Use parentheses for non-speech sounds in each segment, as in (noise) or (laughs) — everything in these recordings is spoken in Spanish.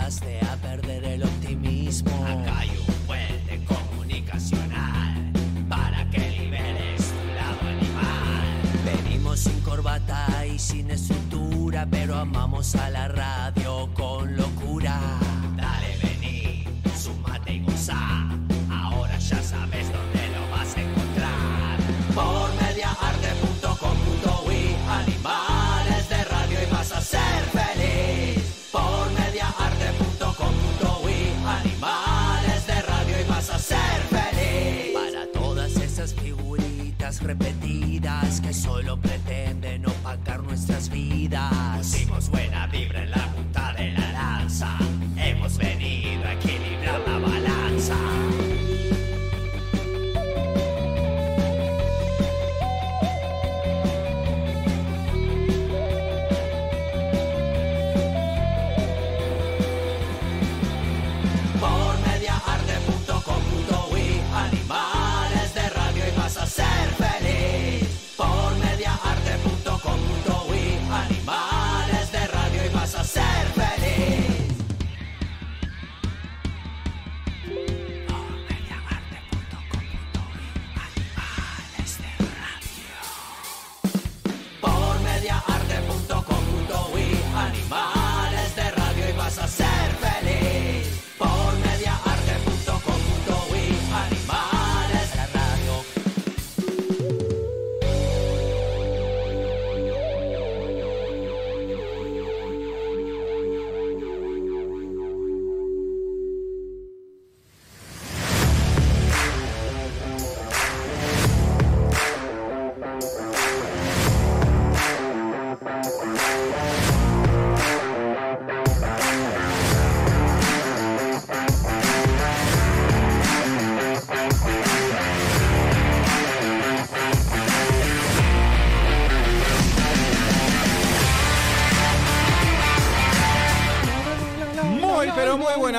comenzaste a repetidas que solo pretenden opacar nuestras vidas. Pusimos buena vibra en la punta de la lanza.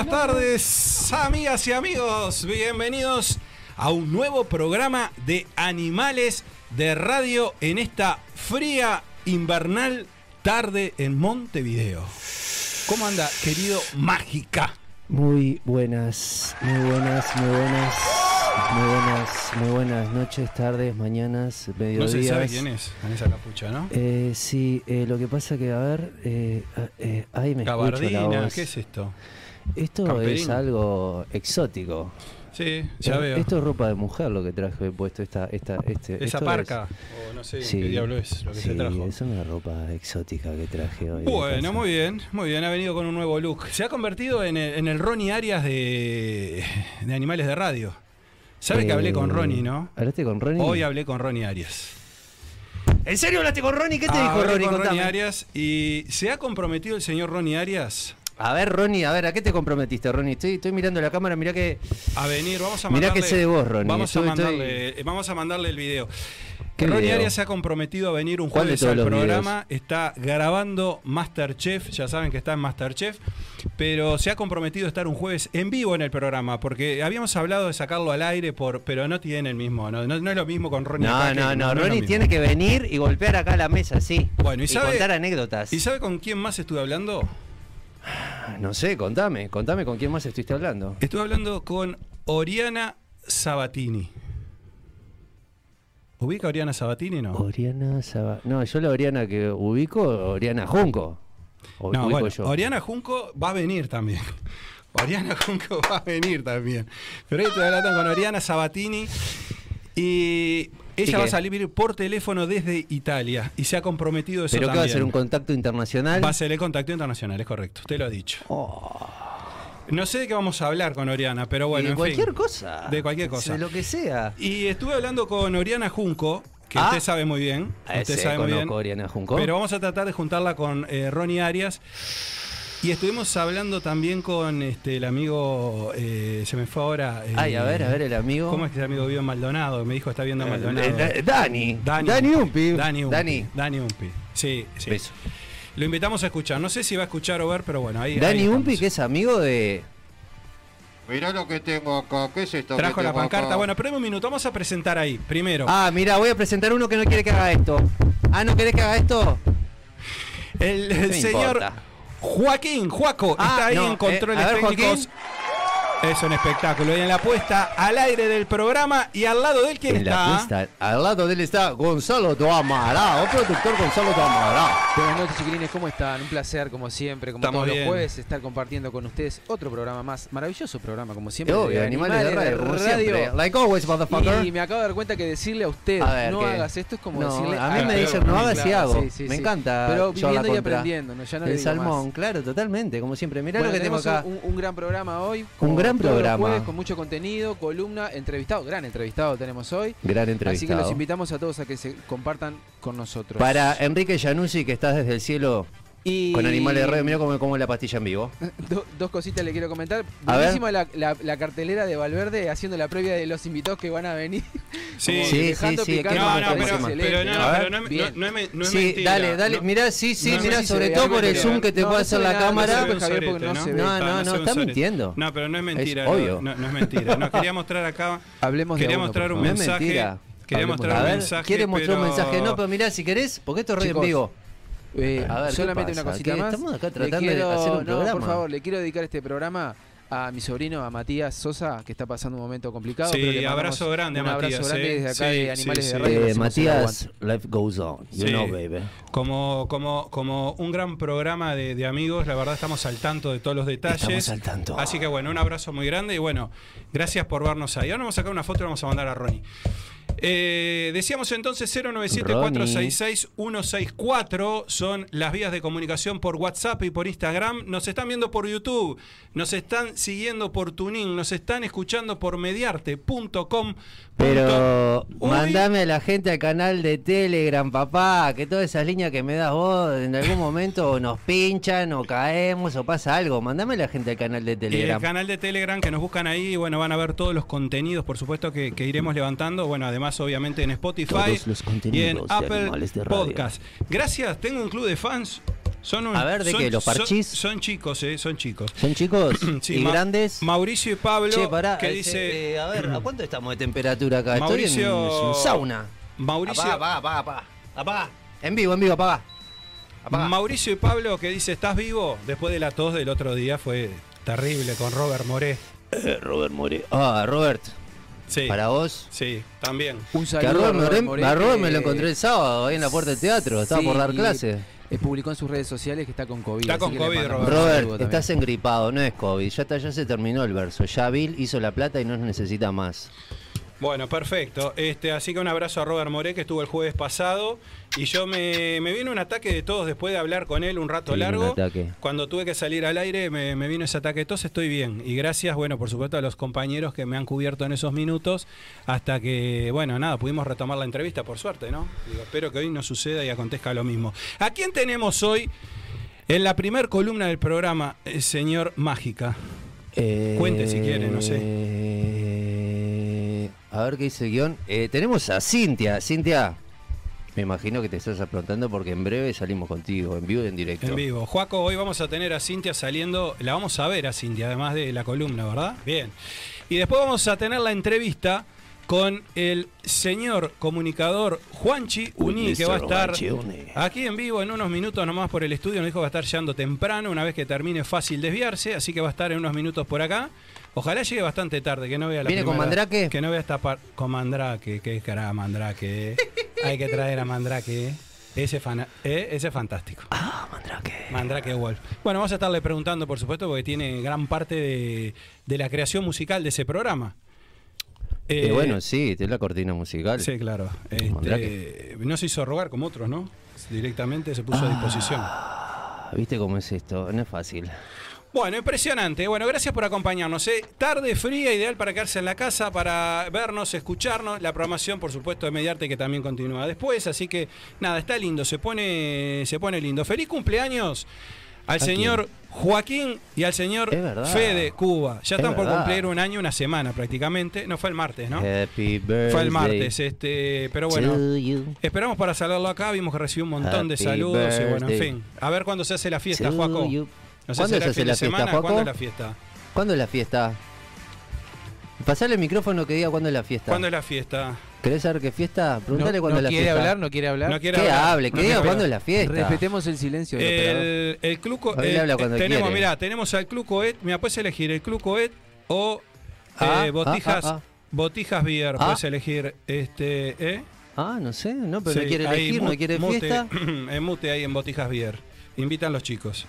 Buenas tardes, amigas y amigos. Bienvenidos a un nuevo programa de Animales de Radio en esta fría invernal tarde en Montevideo. ¿Cómo anda, querido Mágica? Muy buenas, muy buenas, muy buenas, muy buenas, muy buenas noches, tardes, mañanas, No mediodías. se sabe quién es esa capucha, ¿no? Eh, sí, eh, lo que pasa que, a ver, eh, eh, ahí me escucho la voz. ¿qué es esto? Esto es algo exótico. Sí, ya veo. Esto es ropa de mujer lo que traje puesto esta, esta, este. Esa esto parca, es- o no sé Sí, qué diablo es lo que sí, se trajo. es una ropa exótica que traje hoy. Bueno, muy bien, muy bien, ha venido con un nuevo look. Se ha convertido en el, en el Ronnie Arias de, de Animales de Radio. ¿Sabe que hablé con Eh, Ronnie, no? ¿Hablaste con Ronnie? Hoy hablé con Ronnie Arias. ¿En serio hablaste con Ronnie? ¿Qué te dijo Ronnie? con Ronnie. Arias y se ha comprometido el señor Ronnie Arias A ver, Ronnie, a ver, ¿a qué te comprometiste, Ronnie? Estoy, estoy mirando la cámara, mirá que. a venir. Vamos a Mirá mandarle, que sé de vos, Ronnie. Vamos a, mandarle, eh, vamos a mandarle el video. ¿Qué Ronnie video? Arias se ha comprometido a venir un ¿Cuál de jueves al programa. Está grabando Masterchef. Ya saben que está en Masterchef. Pero se ha comprometido a estar un jueves en vivo en el programa. Porque habíamos hablado de sacarlo al aire, por, pero no tiene el mismo. No, no, no es lo mismo con Ronnie. No, no, no, lo Ronnie tiene que venir y golpear acá la mesa, sí. Bueno, ¿y sabe- contar anécdotas. ¿Y sabe con quién más estuve hablando? No sé, contame, contame con quién más estuviste hablando. Estuve hablando con Oriana Sabatini. ¿Ubica a Oriana Sabatini no? Oriana Saba... No, yo la Oriana que ubico, Oriana Junco. O- No, ubico bueno, yo. Oriana Junco va a venir también. (laughs) Oriana Junco (laughs) va a venir también. Pero ahí estoy hablando con Oriana Sabatini y ella va a salir por teléfono desde Italia y se ha comprometido eso Pero que va a también. ser un contacto internacional. Va a ser el contacto internacional, es correcto. Usted lo ha dicho. No sé de qué vamos a hablar con Oriana, pero bueno, Oh. De en cualquier fin. cosa. De cualquier cosa. De lo que sea. Y estuve hablando con Oriana Junco, que Ah. usted sabe muy bien. Usted sabe muy bien. Oriana Junco. Pero vamos a tratar de juntarla con eh, Ronnie Arias. Y estuvimos hablando también con este el amigo, eh, se me fue ahora. eh, Ay, a ver, a ver, el amigo. ¿Cómo es que ese amigo vive en Maldonado? Me dijo está viendo Eh, Maldonado. eh, Dani. Dani. Dani Umpi. Dani Umpi. Dani. Dani Umpi. Sí, sí. Beso. Lo invitamos a escuchar. No sé si va a escuchar o ver, pero bueno, ahí. Dani ahí Umpi, que es amigo de. Mirá lo que tengo acá, ¿qué es esto? que Trajo la pancarta. acá? Bueno, espérame un minuto. Vamos a presentar ahí. Primero. Ah, mira, voy a presentar uno que no quiere que haga esto. Ah, ¿no querés que haga esto? El, el señor importa? Joaquín, Juaco, Ah, está ahí no, en controles eh, ver, técnicos. Joaquín. Es un espectáculo. Y en la puesta al aire del programa y al lado de él, ¿quién En está? la al lado de él está Gonzalo Toamará, o productor Gonzalo Toamará. Buenas noches, chiquilines, ¿cómo están? Un placer, como siempre, como Estamos todos bien. los jueves, estar compartiendo con ustedes otro programa más. Maravilloso programa, como siempre. Obvio, de animales de radio, como siempre. Like always, motherfucker. Y me acabo de dar cuenta que decirle a usted, A ver, no ¿qué? hagas esto, es como No, decirle a mí me dicen, no hagas y hago. sí, sí, me sí. encanta. Pero viviendo y aprendiendo, ¿no? ya no le El digo salmón, más. claro, totalmente, como siempre. Mirá Bueno, lo que tenemos acá. Un, un gran programa hoy. Un como gran programa. jueves, con mucho contenido, columna, entrevistado, gran entrevistado tenemos hoy. Gran Así que entrevistado. los invitamos a todos a que se compartan con nosotros. Para Enrique Januzzi, que estás desde el cielo y... con animales de radio, mira cómo como la pastilla en vivo. (laughs) Do- dos cositas le quiero comentar. A. Buenísima la, la- la cartelera de Valverde haciendo la previa de los invitados que van a venir. (laughs) Sí, Sí, sí, sí, picando ¿qué No, no, pero, pero no, pero no, no- no es, me- no es sí, mentira. dale, dale. No- Mirá, sí, sí, mirá, si sobre todo por el zoom que te no, puede no hacer la cámara. no no. No, Está, mintiendo. No, pero no es mentira. Obvio. No, es mentira. No, quería (laughs) mostrar acá. Hablemos de Quería mostrar un mensaje. mentira. Quería mostrar un mensaje. quiere mostrar un mensaje. No, pero mirá, si querés, porque esto es radio en vivo. Eh, A ver, ¿qué solamente una cosita más. Estamos acá tratando de quiero- hacer un no, programa. por favor, le quiero dedicar este programa a mi sobrino, a Matías Sosa, que está pasando un momento complicado. Sí, pero le abrazo grande a un abrazo Matías, grande eh. desde acá Sí, de Animales sí, de. Radio. Eh, Matías, life goes on. You Sí. know, baby. Como, como, como un gran programa de, de amigos, la verdad estamos al tanto de todos los detalles. Estamos al tanto. Así que bueno, un abrazo muy grande y bueno, gracias por vernos ahí. Ahora vamos a sacar una foto y la vamos a mandar a Ronnie. Eh, decíamos entonces 097-466-164 son las vías de comunicación por WhatsApp y por Instagram. Nos están viendo por YouTube, nos están siguiendo por Tuning, nos están escuchando por mediarte.com. Pero mandame a la gente al canal de Telegram, papá, que todas esas líneas que me das vos en algún momento nos pinchan o caemos o pasa algo. Mandame a la gente al canal de Y el Telegram. canal de Telegram que nos buscan ahí, bueno, van a ver todos los contenidos, por supuesto, que, que iremos levantando. Bueno, además, obviamente, en Spotify Todos los y contenidos en de Apple de. Podcast. Gracias, tengo un club de fans. Son un- A ver, ¿de son- qué? ¿Los son- parchís? Son, chicos, eh, son chicos. ¿Son chicos (clears throat) Sí, y Ma- grandes? Mauricio y Pablo, Che, pará, que eh, dice... eh, a ver, ¿a (clears throat) cuánto estamos de temperatura acá? Mauricio- Estoy en un sauna. Mauricio, Apaga, apaga, apaga, apaga. En vivo, en vivo, apaga. Apaga. Mauricio y Pablo que dice, ¿estás vivo? Después de la tos del otro día fue terrible con Robert Moré. Eh, Robert More. Ah, Robert, Sí, para vos. sí, también. Un Que a saludo Robert, More- Moré, a Robert que- me lo encontré el sábado ahí en la puerta del teatro. Estaba Sí, por dar y- clase. Eh, publicó en sus redes sociales que está con COVID. Está con COVID, Robert. Robert, estás engripado, no es COVID. Ya, está, ya se terminó el verso. Ya Bill hizo la plata y no necesita más. Bueno, perfecto. Este, así que un abrazo a Robert Moré que estuvo el jueves pasado. Y yo me, me vino un ataque de todos después de hablar con él un rato un largo. ataque. Cuando tuve que salir al aire me, me vino ese ataque de tos, estoy bien. Y gracias, bueno, por supuesto a los compañeros que me han cubierto en esos minutos. Hasta que, bueno, nada, pudimos retomar la entrevista, por suerte, ¿no? Digo, espero que hoy no suceda y acontezca lo mismo. ¿A quién tenemos hoy en la primer columna del programa, el señor Mágica? Cuente si quiere, no Eh, A ver qué dice el guion. Eh, tenemos a Cintia. Cintia, me imagino que te estás aprontando porque en breve salimos contigo, en vivo y en directo. En vivo. Juaco, hoy vamos a tener a Cintia saliendo, la vamos a ver a Cintia, además de la columna, ¿verdad? Bien. Y después vamos a tener la entrevista con el señor comunicador Juanchi Uní, que va a estar aquí en vivo en unos minutos nomás por el estudio. Nos dijo que va a estar llegando temprano, una vez que termine fácil desviarse, así que va a estar en unos minutos por acá. Ojalá llegue bastante tarde, que no vea la ¿Viene con primera- Mandrake? Que no vea esta parte. Con Mandrake, que cara Mandrake. eh. Hay que traer a Mandrake. eh. Ese, fana- eh, ese es fantástico. Ah, Mandrake. Mandrake Wolf. Bueno, vamos a estarle preguntando, por supuesto, porque tiene gran parte de, de la creación musical de ese programa. Eh, Eh, bueno, sí, es la cortina musical. Sí, claro. Este, no se hizo rogar como otros, ¿no? Directamente se puso a disposición. Ah, ¿Viste cómo es esto? No es fácil. Bueno, impresionante. Bueno, gracias por acompañarnos. ¿eh? Tarde fría, ideal para quedarse en la casa, para vernos, escucharnos. La programación, por supuesto, de Mediarte que también continúa después. Así que nada, está lindo, se pone, se pone lindo. Feliz cumpleaños al ¿A señor Joaquín y al señor. Fede Cuba. Ya Es están por cumplir un año, una semana prácticamente. No fue el martes, ¿no? Happy birthday. Fue el martes, este, pero bueno. Esperamos para saludarlo acá, vimos que recibió un montón de saludos y bueno, en fin. A ver cuándo se hace la fiesta, you. No sé, ¿Cuándo ¿será se el hace la fiesta, semana? Juaco? ¿Cuándo es la fiesta? ¿Cuándo es la fiesta? Pasale el micrófono que diga cuándo es la fiesta. ¿Cuándo es la fiesta? ¿Querés saber qué fiesta? Preguntale no, cuándo no es la quiere fiesta. hablar, no quiere hablar. No quiere Que hablar, hable, no que quiere diga cuándo es hablar. la fiesta. Respetemos el silencio del. El, el Club Él eh, habla eh, cuando tenemos, quiere. mirá, tenemos al Club Coet, mira, puedes elegir el Club Coet o Ah, eh, botijas, ah, ah, botijas beer, Ah. puedes elegir este, ¿eh? Ah, no sé, no, pero Sí, no quiere elegir, no quiere mute, fiesta. (clears throat) en mute ahí en botijas beer. Invitan los chicos,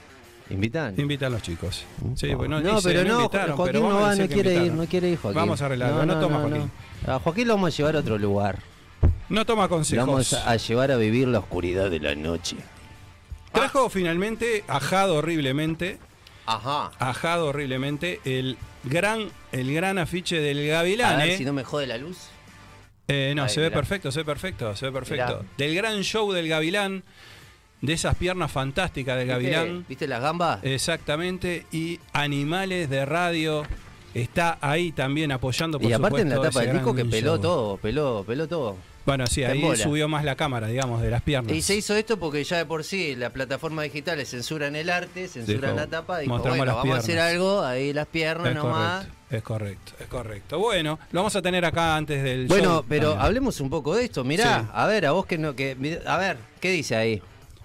Invitan. invitan los chicos. Sí, pues no, no, dice, pero no, invitaron, Joaquín pero no va, no quiere ir, no quiere ir Joaquín. Vamos a arreglarlo, no toma Joaquín. A Joaquín lo vamos a llevar a otro lugar. No toma Lo consejos. vamos a llevar a vivir la oscuridad de la noche. Trajo finalmente, ajado horriblemente, Ajá. ajado horriblemente, el gran, el gran afiche del Gavilán, A ver ¿eh? si no me jode la luz. Eh, no, se ve mirá. perfecto, se ve perfecto, se ve perfecto. Mirá. Del gran show del Gavilán, de esas piernas fantásticas del ¿Viste, Gavilán, ¿Viste las gambas? exactamente, y Animales de Radio está ahí también apoyando por y aparte en la tapa del disco que peló show. todo, peló, peló todo. Bueno, sí, ahí subió más la cámara, digamos, de las piernas. Y se hizo esto porque ya de por sí las plataformas digitales censuran el arte, censuran Dijo, la tapa. Dijo, bueno, las vamos a hacer algo, ahí las piernas es nomás. correcto, es correcto, es correcto. Bueno, lo vamos a tener acá antes del Bueno, show pero hablemos un poco de esto. Mirá, Sí. a ver, a vos que no, que, a ver, ¿qué dice ahí?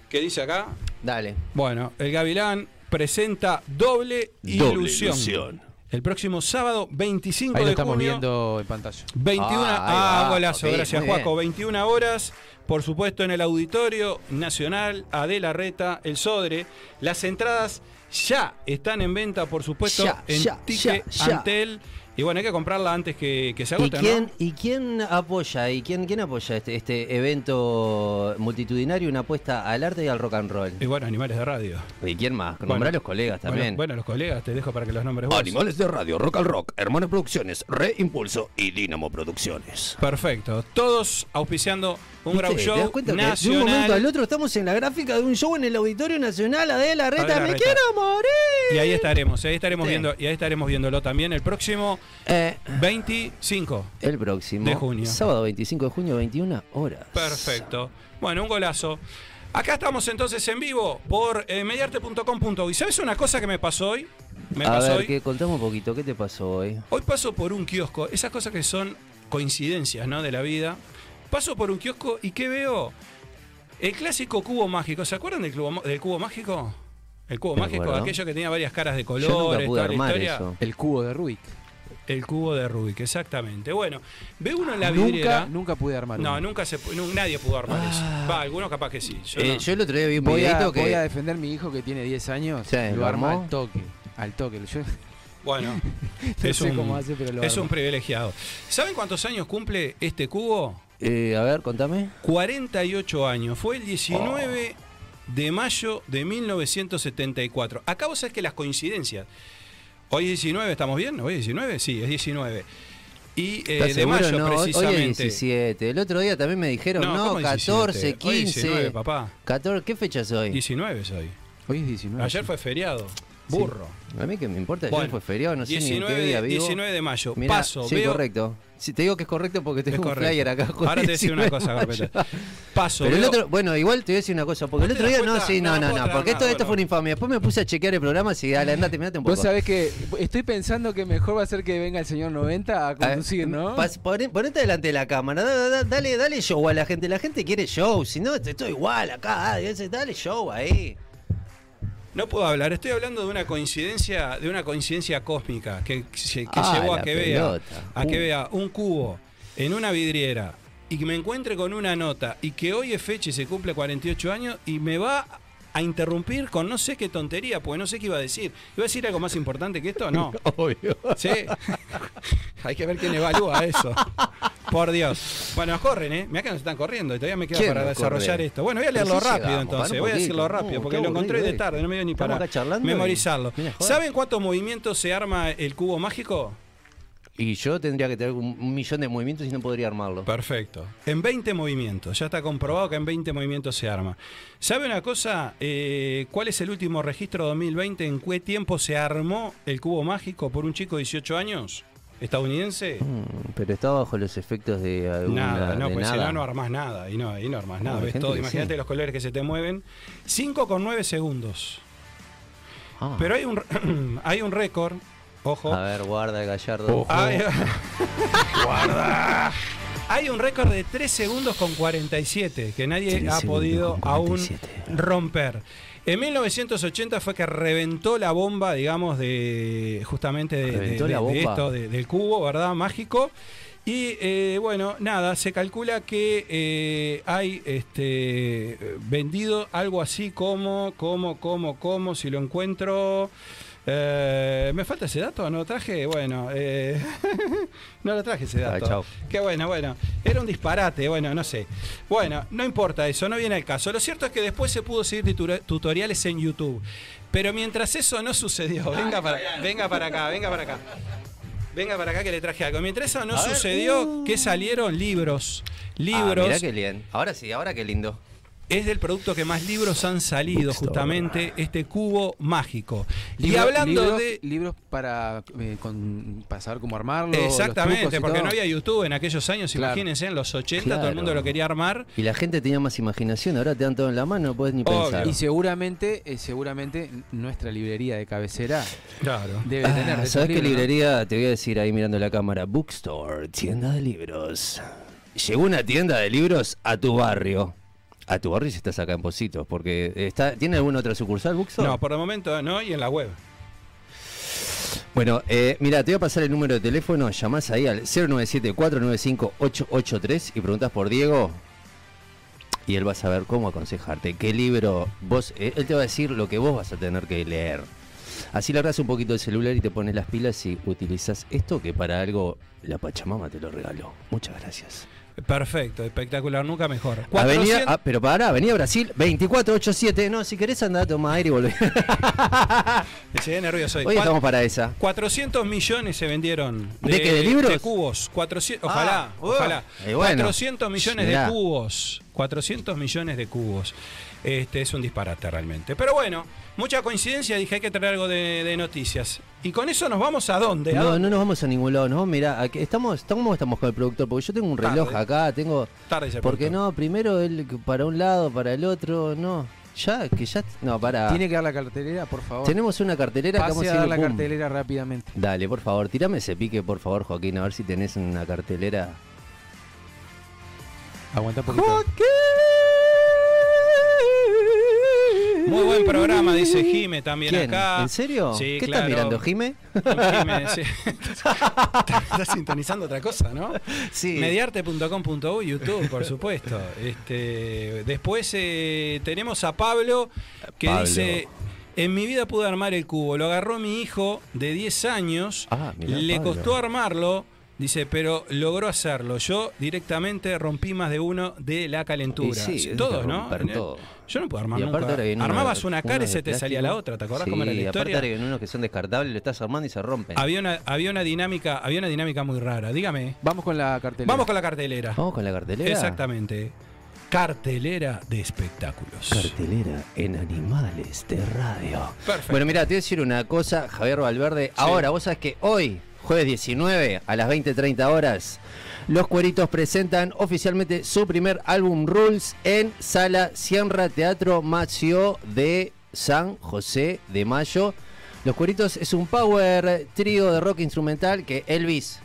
¿Qué dice acá? Dale. Bueno, el Gavilán presenta Doble, ilusión. El próximo sábado, 25 Ahí lo de estamos junio. viendo en pantalla. 21, Ah, ah, va, golazo, gracias Juaco. bien. 21 horas, por supuesto, en el Auditorio Nacional, Adela Reta, El Sodre. Las entradas ya están en venta, por supuesto, Ya, en ya, Tique ya, ya. Antel. Y bueno, hay que comprarla antes que, que se ¿Y agote, quién, ¿no? ¿Y quién apoya? ¿Y quién, quién apoya este, este evento multitudinario, una apuesta al arte y al rock and roll? Y bueno, Animales de Radio. ¿Y quién más? Bueno, Nombrá a los colegas también. Bueno, los colegas, te dejo para que los nombres vos. Animales de Radio, Rock al Rock, Hermanas Producciones, Reimpulso y Dinamo Producciones. Perfecto. Todos auspiciando un gran ¿Viste? ¿Te das show cuenta que de un nacional. momento al otro estamos en la gráfica de un show en el Auditorio Nacional Adela Reta? Adela ¡Me Reta. quiero morir! Y ahí estaremos, ahí estaremos Sí. viendo, y ahí estaremos viéndolo también el próximo Eh, 25. el próximo. De junio. Sábado 25 de junio, 21 horas. Perfecto. Bueno, un golazo. Acá estamos entonces en vivo por eh, mediarte.com.uy. ¿Sabes una cosa que me pasó hoy? Me a pasó ver, hoy. que contame un poquito, ¿qué te pasó hoy? Hoy paso por un kiosco, esas cosas que son coincidencias, ¿no? De la vida. Paso por un kiosco y ¿qué veo? El clásico cubo mágico. ¿Se acuerdan del cubo, del cubo mágico? El cubo Me mágico, acuerdo. aquello que tenía varias caras de Yo nunca colores, pude toda la armar historia. eso. El cubo de Rubik. El cubo de Rubik, exactamente. Bueno, ve uno en la vidriera. Nunca, nunca pude armar No, uno. nunca se nadie pudo armar eso. Va, algunos capaz que sí. Yo Eh, no. yo el otro día vi un Voy a, que. voy a defender a mi hijo que tiene 10 años. Sí, lo ¿lo arma armó? al toque. Al toque. Yo (laughs) Bueno, (laughs) no es, sé un, cómo hace, pero lo es un privilegiado. ¿Saben cuántos años cumple este cubo? Eh, a ver, contame. 48 años. Fue el 19 de mayo de 1974. Acá vos sabés que las coincidencias. Hoy es 19, ¿estamos bien? ¿Hoy es 19? Sí, es 19. Y eh, ¿Estás de mayo, no, hoy- hoy es precisamente. 17. El otro día también me dijeron, no, ¿cómo 14, 17? Hoy 15. 19, papá. 14, ¿qué fecha es hoy? 19 es hoy. Hoy es 19. Ayer sí. fue feriado. Burro. A mí que me importa, ayer Bueno, fue feriado, no sé ni en 19, qué día de, vivo. 19 de mayo. Mirá, Paso, sí, veo. correcto. Si te digo que es correcto porque tengo Es un correcto. flyer acá. Ahora te decía una 19 cosa. Carpeta. Paso, Pero el otro, bueno, igual te voy a decir una cosa, porque el ¿No te otro día no, sí, no, No, no, porque esto, nada, esto fue bueno. una infamia. Después me puse a chequear el programa, así, dale, andate, mirate un poco. Vos sabés que estoy pensando que mejor va a ser que venga el señor 90 a conducir, ¿no? pas- poné- ponete delante de la cámara, da- da- da- dale, dale show a la gente. La gente quiere show, si no, estoy igual acá. ah, Dale show ahí. No puedo hablar, estoy hablando de una coincidencia, de una coincidencia cósmica que, que que Ah, llevó a que vea a que Uh. vea un cubo en una vidriera y que me encuentre con una nota y que hoy es fecha y se cumple 48 años y me va a interrumpir con no sé qué tontería, porque no sé qué iba a decir. ¿Iba a decir algo más importante que esto? No. (laughs) Obvio. Sí. (laughs) Hay que ver quién evalúa eso. Por Dios. Bueno, nos corren, ¿eh? Mirá que nos están corriendo y todavía me queda ¿Quién para desarrollar corre? esto. Bueno, voy a leerlo rápido llegamos, entonces. Voy a decirlo rápido Uh, porque lo encontré de tarde, no me dio ni para memorizarlo. ¿Saben cuántos movimientos se arma el cubo mágico? Y yo tendría que tener un, millón de movimientos y no podría armarlo. Perfecto. En 20 movimientos. Ya está comprobado que en 20 movimientos se arma. ¿Sabe una cosa? Eh, ¿Cuál es el último registro 2020? ¿En qué tiempo se armó el cubo mágico por un chico de 18 años? ¿Estadounidense? Mm, Pero está bajo los efectos de alguna. Nada, no, de pues si nada. no, no armás nada. Y no, ahí no armás nada. Ves todo. Imagínate sí. los colores que se te mueven. 5 con 9 segundos. Ah. Pero hay un, (clears throat) hay un récord. Ojo. A ver, guarda el gallardo. Hay- (laughs) Guarda. Hay un récord de 3 segundos con 47 que nadie ha podido aún 47. romper. En 1980 fue que reventó la bomba, digamos, de justamente de, esto, de- del cubo, ¿verdad? Mágico. Y eh, bueno, nada, se calcula que eh, hay este vendido algo así como, como, como, como, si lo encuentro. Eh, ¿Me falta ese dato? ¿No lo traje? Bueno, eh, (laughs) no lo traje ese Ah, dato. Qué bueno, bueno. Era un disparate, bueno, no sé. Bueno, no importa eso, no viene al caso. Lo cierto es que después se pudo seguir tutoriales en YouTube. Pero mientras eso no sucedió, venga para, venga para acá, venga para acá. Venga para acá que le traje algo. Mientras eso no A ver. sucedió, que salieron libros. Ah, Libros. mirá qué bien. Ahora sí, ahora qué lindo. Es del producto que más libros han salido, Bookstore. justamente este cubo mágico. y hablando libros, de. libros para, eh, con- para saber cómo armarlo. Exactamente, porque todo. no había YouTube en aquellos años, Claro. imagínense, en los 80 todo el mundo lo quería armar. Y la gente tenía más imaginación, ahora te dan todo en la mano, no puedes ni Obvio. pensar. Y seguramente, eh, seguramente nuestra librería de cabecera Claro. debe Ah, tener. ¿Sabes qué librería? Te voy a decir ahí mirando la cámara. Bookstore, tienda de libros. Llegó una tienda de libros a tu barrio. A tu barrio si estás acá en Positos, porque está, ¿tiene alguna otra sucursal Bookstore? No, por el momento no, y en la web. Bueno, eh, mira, te voy a pasar el número de teléfono, llamás ahí al 097-495-883 y preguntas por Diego y él va a saber cómo aconsejarte, qué libro vos, eh, él te va a decir lo que vos vas a tener que leer. Así largas un poquito el celular y te pones las pilas y utilizas esto que para algo la Pachamama te lo regaló. Muchas gracias. Perfecto, espectacular, nunca mejor. Avenida, 400 ah, pero para, Avenida Brasil 2487. No, si querés andar a tomar aire y volver. Me (laughs) llegué nervioso. Hoy Cuat- estamos para esa. 400 millones se vendieron ¿De qué, de libros? De cubos. 400, ojalá, Ah, uh, ojalá. bueno. 400 millones Mirá. de cubos. 400 millones de cubos. Este es un disparate realmente. Pero bueno, mucha coincidencia. Dije hay que traer algo de, de noticias. Y con eso nos vamos a dónde? ¿A No, no nos vamos a ningún lado, no, mira, aquí estamos, ¿cómo estamos con el productor? Porque yo tengo un reloj Tarde. acá, tengo... Tarde dice el ¿Por qué productor. no? Primero él para un lado, para el otro, no. Ya, que ya... No, para... Tiene que dar la cartelera, por favor. Tenemos una cartelera que vamos Pase a a dar la cartelera rápidamente. Dale, por favor, tirame ese pique, por favor, Joaquín, a ver si tenés una cartelera. Aguanta un poquito. Muy buen programa, dice Jime también ¿Quién? acá. ¿En serio? Sí, ¿Qué claro. estás mirando, Jime? Jime, sí. (laughs) Estás sintonizando otra cosa, ¿no? Sí. Mediarte.com.u, YouTube, por supuesto. Este, después eh, tenemos a Pablo que Pablo. dice. En mi vida pude armar el cubo. Lo agarró mi hijo de 10 años. Ah, mirá, le Pablo. costó armarlo. Dice, pero logró hacerlo. Yo directamente rompí más de uno de la calentura. Y sí, Todos, ¿no? todo. Yo no puedo armar Y aparte nunca. Armabas una cara y se te salía la otra. ¿Te acordás Sí, cómo era la aparte historia? ahora vienen unos que son descartables, lo estás armando y se rompen. Había una, había una dinámica, había una dinámica muy rara. Dígame. Vamos con la cartelera. Vamos con la cartelera. Vamos con la cartelera. Exactamente. Cartelera de espectáculos. Cartelera en Animales de Radio. Perfecto. Bueno, mira, te voy a decir una cosa, Javier Valverde. Ahora, vos sabés que hoy, jueves 19, a las 20.30 horas, los Cueritos presentan oficialmente su primer álbum Rules en Sala Sierra Teatro Macio de San José de Mayo. Los Cueritos es un power trío de rock instrumental que Elvis,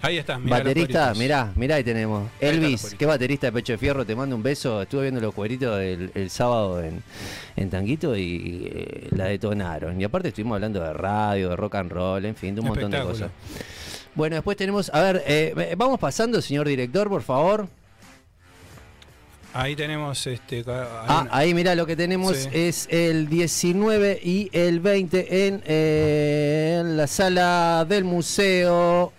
Ahí está. mirá baterista, mirá, mirá ahí tenemos. Elvis, que baterista de Pecho de Fierro, te mando un beso. Estuve viendo los cueritos el, el sábado en, en Tanguito y eh, la detonaron. Y aparte estuvimos hablando de radio, de rock and roll, en fin, de un montón de cosas. Bueno, después tenemos, a ver, eh, vamos pasando, señor director, por favor. Ahí tenemos este. Ah, una- ahí mirá, lo que tenemos Sí. es el 19 y el 20 en, eh, en la sala del museo.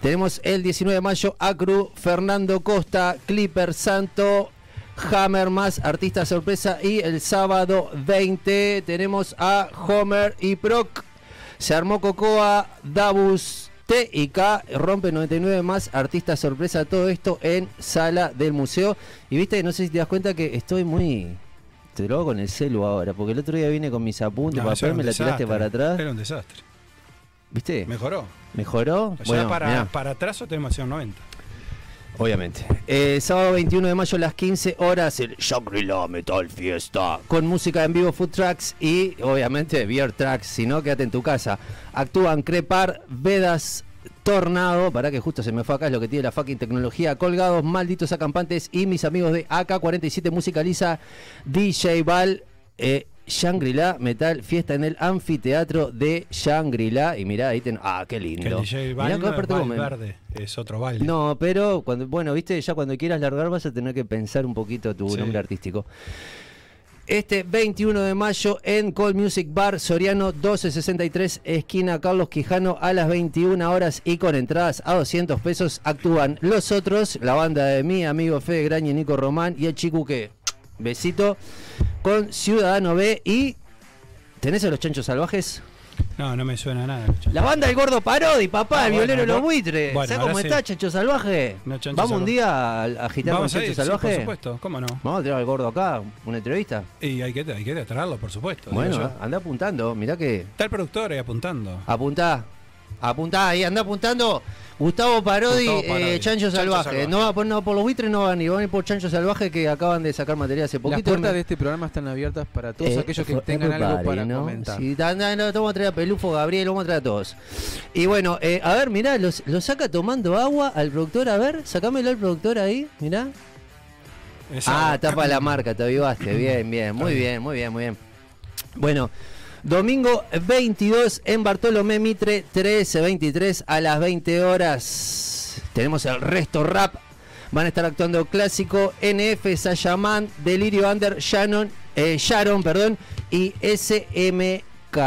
Tenemos el 19 de mayo Acru, Fernando Costa, Clipper Santo, Hammer más artista sorpresa y el sábado 20 tenemos a Homer y Proc. Se armó Cocoa, Dabus, T y K, rompe 99 más artista sorpresa, todo esto en sala del museo. Y viste, no sé si te das cuenta que estoy muy... Te lo hago con el celu ahora, porque el otro día vine con mis apuntes, No, papel, me la tiraste para atrás. Era un desastre. ¿Viste? Mejoró. ¿Mejoró? Ya para, mirá. para atrás o tenemos que hacer 90. Obviamente. Eh, sábado 21 de mayo a las 15 horas, el Shangri-La Metal Fiesta. Con música en vivo, food tracks y obviamente beer tracks. Si no, quédate en tu casa. Actúan Crepar, Vedas, Tornado, para que justo se me fue acá, es lo que tiene la fucking tecnología. Colgados, malditos acampantes y mis amigos de AK47 Musicaliza, DJ Val, eh, Shangri-La Metal, fiesta en el anfiteatro de Shangri-La. Y mirá, ahí ten... Ah, qué Que lindo. el DJ Mirá Val Val verde, es otro Val. No, pero cuando, bueno, viste, ya cuando quieras largar vas a tener que pensar un poquito tu Sí. nombre artístico. Este 21 de mayo en Call Music Bar Soriano 1263, esquina Carlos Quijano a las 21 horas y con entradas a 200 pesos actúan los otros, la banda de mi amigo Fede Graña y Nico Román y el chico que besito con Ciudadano B y ¿tenés a los chanchos salvajes? No, no me suena nada. La banda del gordo Parodi, papá, Ah, el bueno, violero de los no- buitres. bueno, ¿Sabes cómo sí. está, Chancho Salvaje? No, Chancho Vamos un día a agitar Vamos con ir, Chancho sí, Salvaje. por supuesto, ¿cómo no? Vamos a traer al gordo acá, una entrevista. Y hay que, hay que traerlo, por supuesto. Bueno, anda apuntando, mirá que. Está el productor ahí apuntando. Apuntá. Apuntá ahí, anda apuntando. Gustavo Parodi, Gustavo Parodi, eh, Chancho, Chancho Salvaje. Salvaje. No va por, no, por los buitres no van ir, van a ir por Chancho Salvaje que acaban de sacar material hace Las poquito. puertas Me- de este programa están abiertas para todos Eh, aquellos que for tengan algo para ¿no? comentar. Sí, anda, anda, vamos a traer a Pelufo, Gabriel, vamos a traer a todos. Y bueno, eh, a ver, mirá, los- lo saca tomando agua al productor, a ver, sacámelo al productor ahí, mirá. Esa- Ah, tapa la marca, te avivaste. Bien, bien, muy bien, muy bien, muy bien. Bueno, domingo 22 en Bartolomé Mitre, 13-23 a las 20 horas. Tenemos el resto rap. Van a estar actuando Clásico, NF, Sayaman, Delirio Under, Shannon, eh, Sharon, perdón, y SMK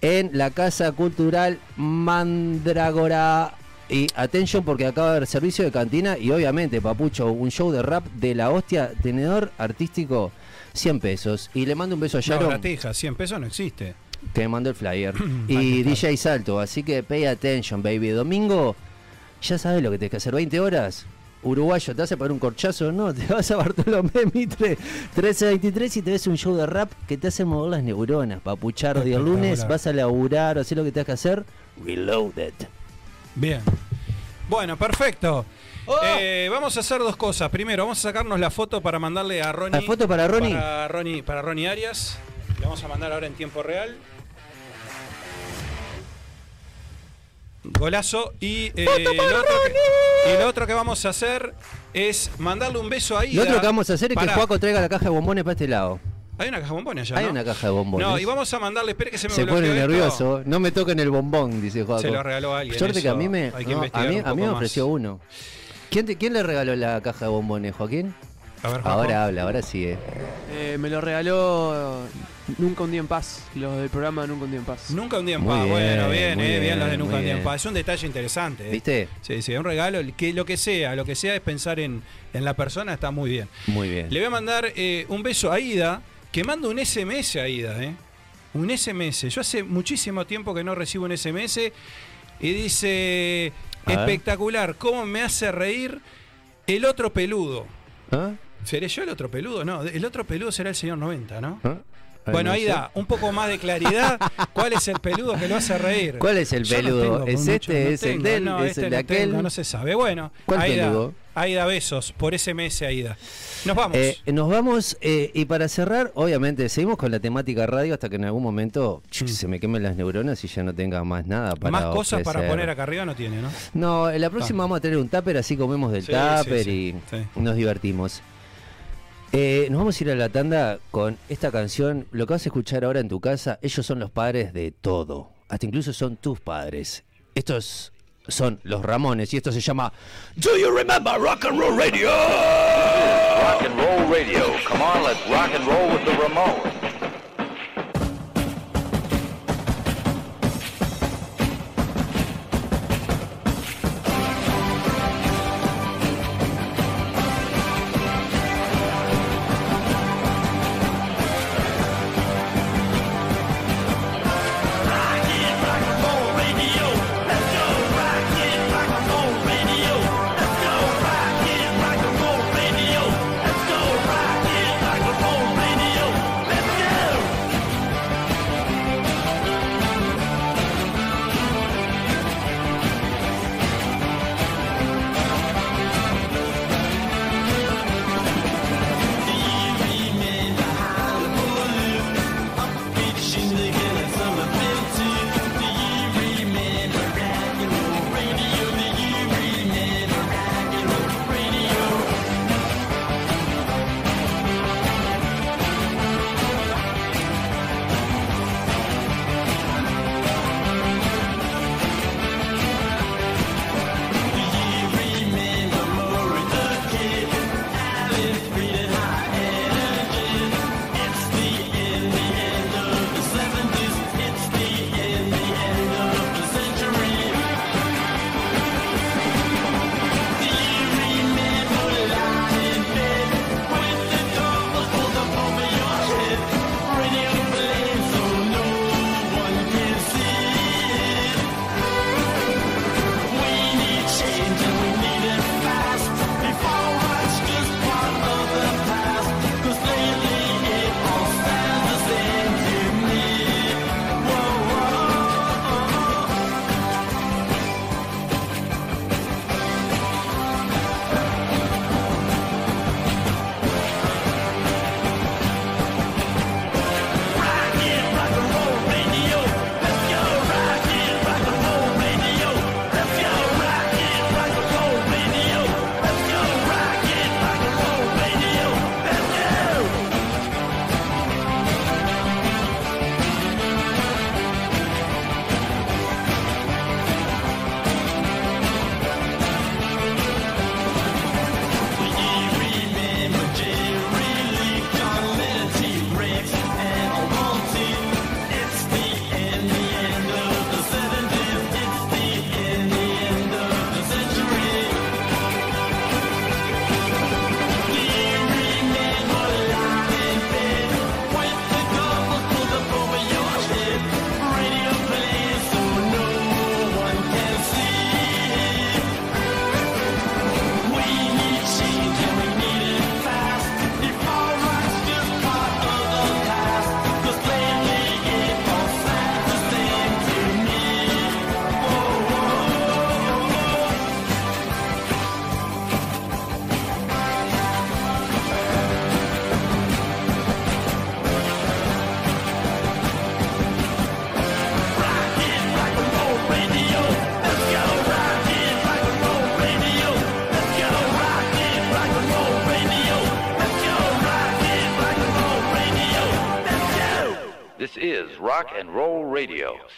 en la Casa Cultural Mandrágora. Y atención porque acaba de haber servicio de cantina y obviamente, Papucho, un show de rap de la hostia, tenedor artístico, 100 pesos. Y le mando un beso a No, Sharon gratija, 100 pesos no existe. que mandó el flyer. (clears throat) Y. DJ Salto, así que pay attention, baby. Domingo, ya sabes lo que tienes que hacer, 20 horas. Uruguayo, ¿te hace para un corchazo? No, te (laughs) vas a Bartolomé Mitre 1323 y te ves un show de rap que te hace mover las neuronas. Papuchardo, y el lunes vas a laburar, hacer lo que tengas que hacer. Reloaded. Bien. Bueno, perfecto. ¡Oh! Eh, vamos a hacer dos cosas. Primero, vamos a sacarnos la foto para mandarle a Ronnie. ¿La foto para Ronnie? Para Ronnie, para Ronnie Arias. Le vamos a mandar ahora en tiempo real. Golazo. Y, eh, lo otro que, y lo otro que vamos a hacer es mandarle un beso ahí. Lo otro que vamos a hacer es que Pará. Juaco traiga la caja de bombones para este lado. Hay una caja de bombones allá. Hay ¿no? una caja de bombones. No, y vamos a mandarle. Espere que se me Se pone esto. nervioso. No me toquen el bombón, dice Juaco. Se lo regaló alguien. Suerte que a eso mí me, hay que no, a investigar mí, un a mí me ofreció más. uno. ¿Quién, te- ¿Quién le regaló la caja de bombones, Joaquín? A ver, Juanjo. Ahora habla, ahora sigue. Eh, me lo regaló Nunca un día en paz. Los del programa Nunca un día en paz. Nunca un día en Muy paz. bien, bueno, bien, muy eh, bien, bien, los de Nunca muy un día en bien. paz. Es un detalle interesante. eh. ¿Viste? Sí, sí, un regalo. Que lo que sea, lo que sea es pensar en, en la persona, está muy bien. Muy bien. Le voy a mandar eh, un beso a Ida, que manda un SMS a Ida, ¿eh? Un SMS. Yo hace muchísimo tiempo que no recibo un SMS y dice. Espectacular, cómo me hace reír el otro peludo. ¿Ah? ¿Seré yo el otro peludo? No, el otro peludo será el señor 90, ¿no? ¿Ah? Bueno, no ahí da un poco más de claridad. ¿Cuál es el peludo que lo hace reír? ¿Cuál es el no peludo? ¿Es este? no ¿Es el tengo, de él? no, ¿Es este el de tengo, aquel? no se sabe. Bueno, ¿Cuál Aida, peludo? Aida, besos por SMS, Aida. Nos vamos. Eh, nos vamos eh, y para cerrar, obviamente, seguimos con la temática radio hasta que en algún momento chuc, se me quemen las neuronas y ya no tenga más nada para Mm. Más cosas para poner acá arriba no tiene, ¿no? No, en la próxima vamos a tener un tupper, así comemos del Sí, tupper sí, sí, y nos divertimos. Eh, nos vamos a ir a la tanda con esta canción. Lo que vas a escuchar ahora en tu casa, ellos son los padres de todo. Hasta incluso son tus padres. Estos son los Ramones y esto se llama Do You Remember Rock and Roll Radio? Rock and roll radio. Come on, let's rock and roll with the Ramones.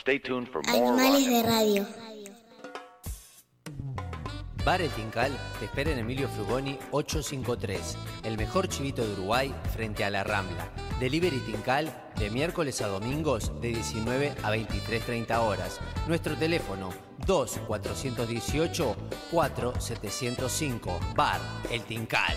Stay tuned for more Animales de radio. Bar El Tincal te espera en Emilio Frugoni 853, el mejor chivito de Uruguay frente a la Rambla. Delivery Tincal de miércoles a domingos de 19 a 23.30 horas. Nuestro teléfono 2 418 4705. Bar El Tincal.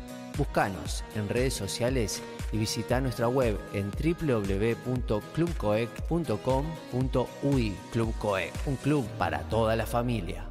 Búscanos en redes sociales y visita nuestra web en www.clubcoec.com.ui. Club un club para toda la familia.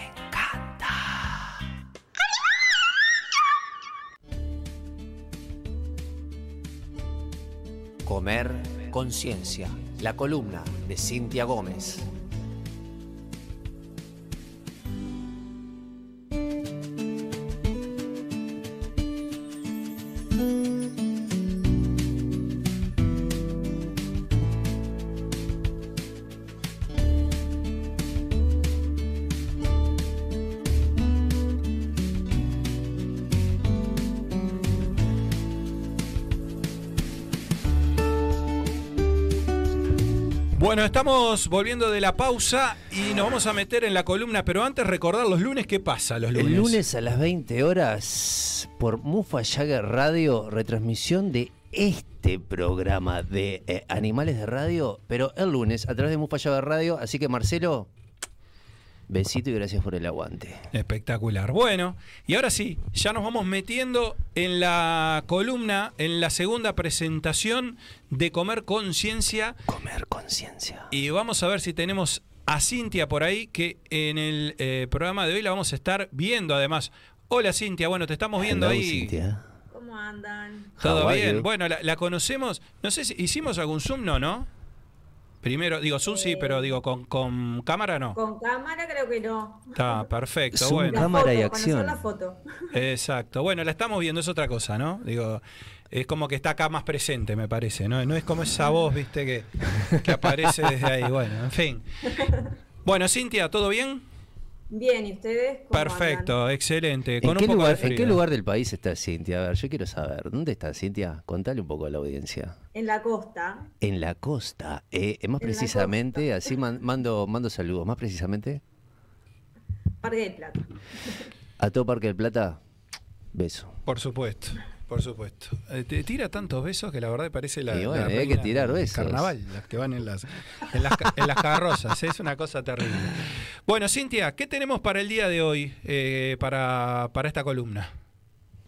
Comer conciencia. La columna de Cintia Gómez. Bueno, estamos volviendo de la pausa y nos vamos a meter en la columna, pero antes recordar los lunes, ¿qué pasa los lunes? El lunes a las 20 horas por Mufa Jagger Radio, retransmisión de este programa de eh, Animales de Radio, pero el lunes a través de Mufa Jagger Radio. Así que Marcelo, besito y gracias por el aguante. Espectacular. Bueno, y ahora sí, ya nos vamos metiendo en la columna, en la segunda presentación de Comer Conciencia. Comer conciencia. Y vamos a ver si tenemos a Cintia por ahí, que en el eh, programa de hoy la vamos a estar viendo además. Hola Cintia, bueno, te estamos viendo Hello, ahí. Cintia. ¿Cómo andan? Todo bien. you? Bueno, la, la conocemos. No sé si hicimos algún Zoom, no, ¿no? Primero, digo Zoom sí, pero digo con, con cámara no. Con cámara creo que no. Está perfecto, Zoom, bueno. Cámara y foto, acción. la foto. Exacto. Bueno, la estamos viendo, es otra cosa, ¿no? Digo, es como que está acá más presente, me parece, ¿no? No es como esa voz, viste, que, que aparece desde ahí. Bueno, en fin. Bueno, Cintia, ¿todo bien? Bien, ¿y ustedes? cómo Perfecto, excelente. ¿En Con qué, un poco lugar, de ¿En qué lugar del país está Cintia? A ver, yo quiero saber. ¿Dónde está Cintia? Contale un poco a la audiencia. En la costa. En la costa. Eh, más En precisamente, así man- mando, mando saludos. Más precisamente, Parque del Plata. a todo Parque del Plata, beso. Por supuesto, por supuesto. Eh, te tira tantos besos que la verdad parece la, Y bueno, la hay que tirar besos. carnaval, las que van en las, en las, en las carrozas. Es una cosa terrible. Bueno, Cintia, ¿qué tenemos para el día de hoy, eh, para, para esta columna?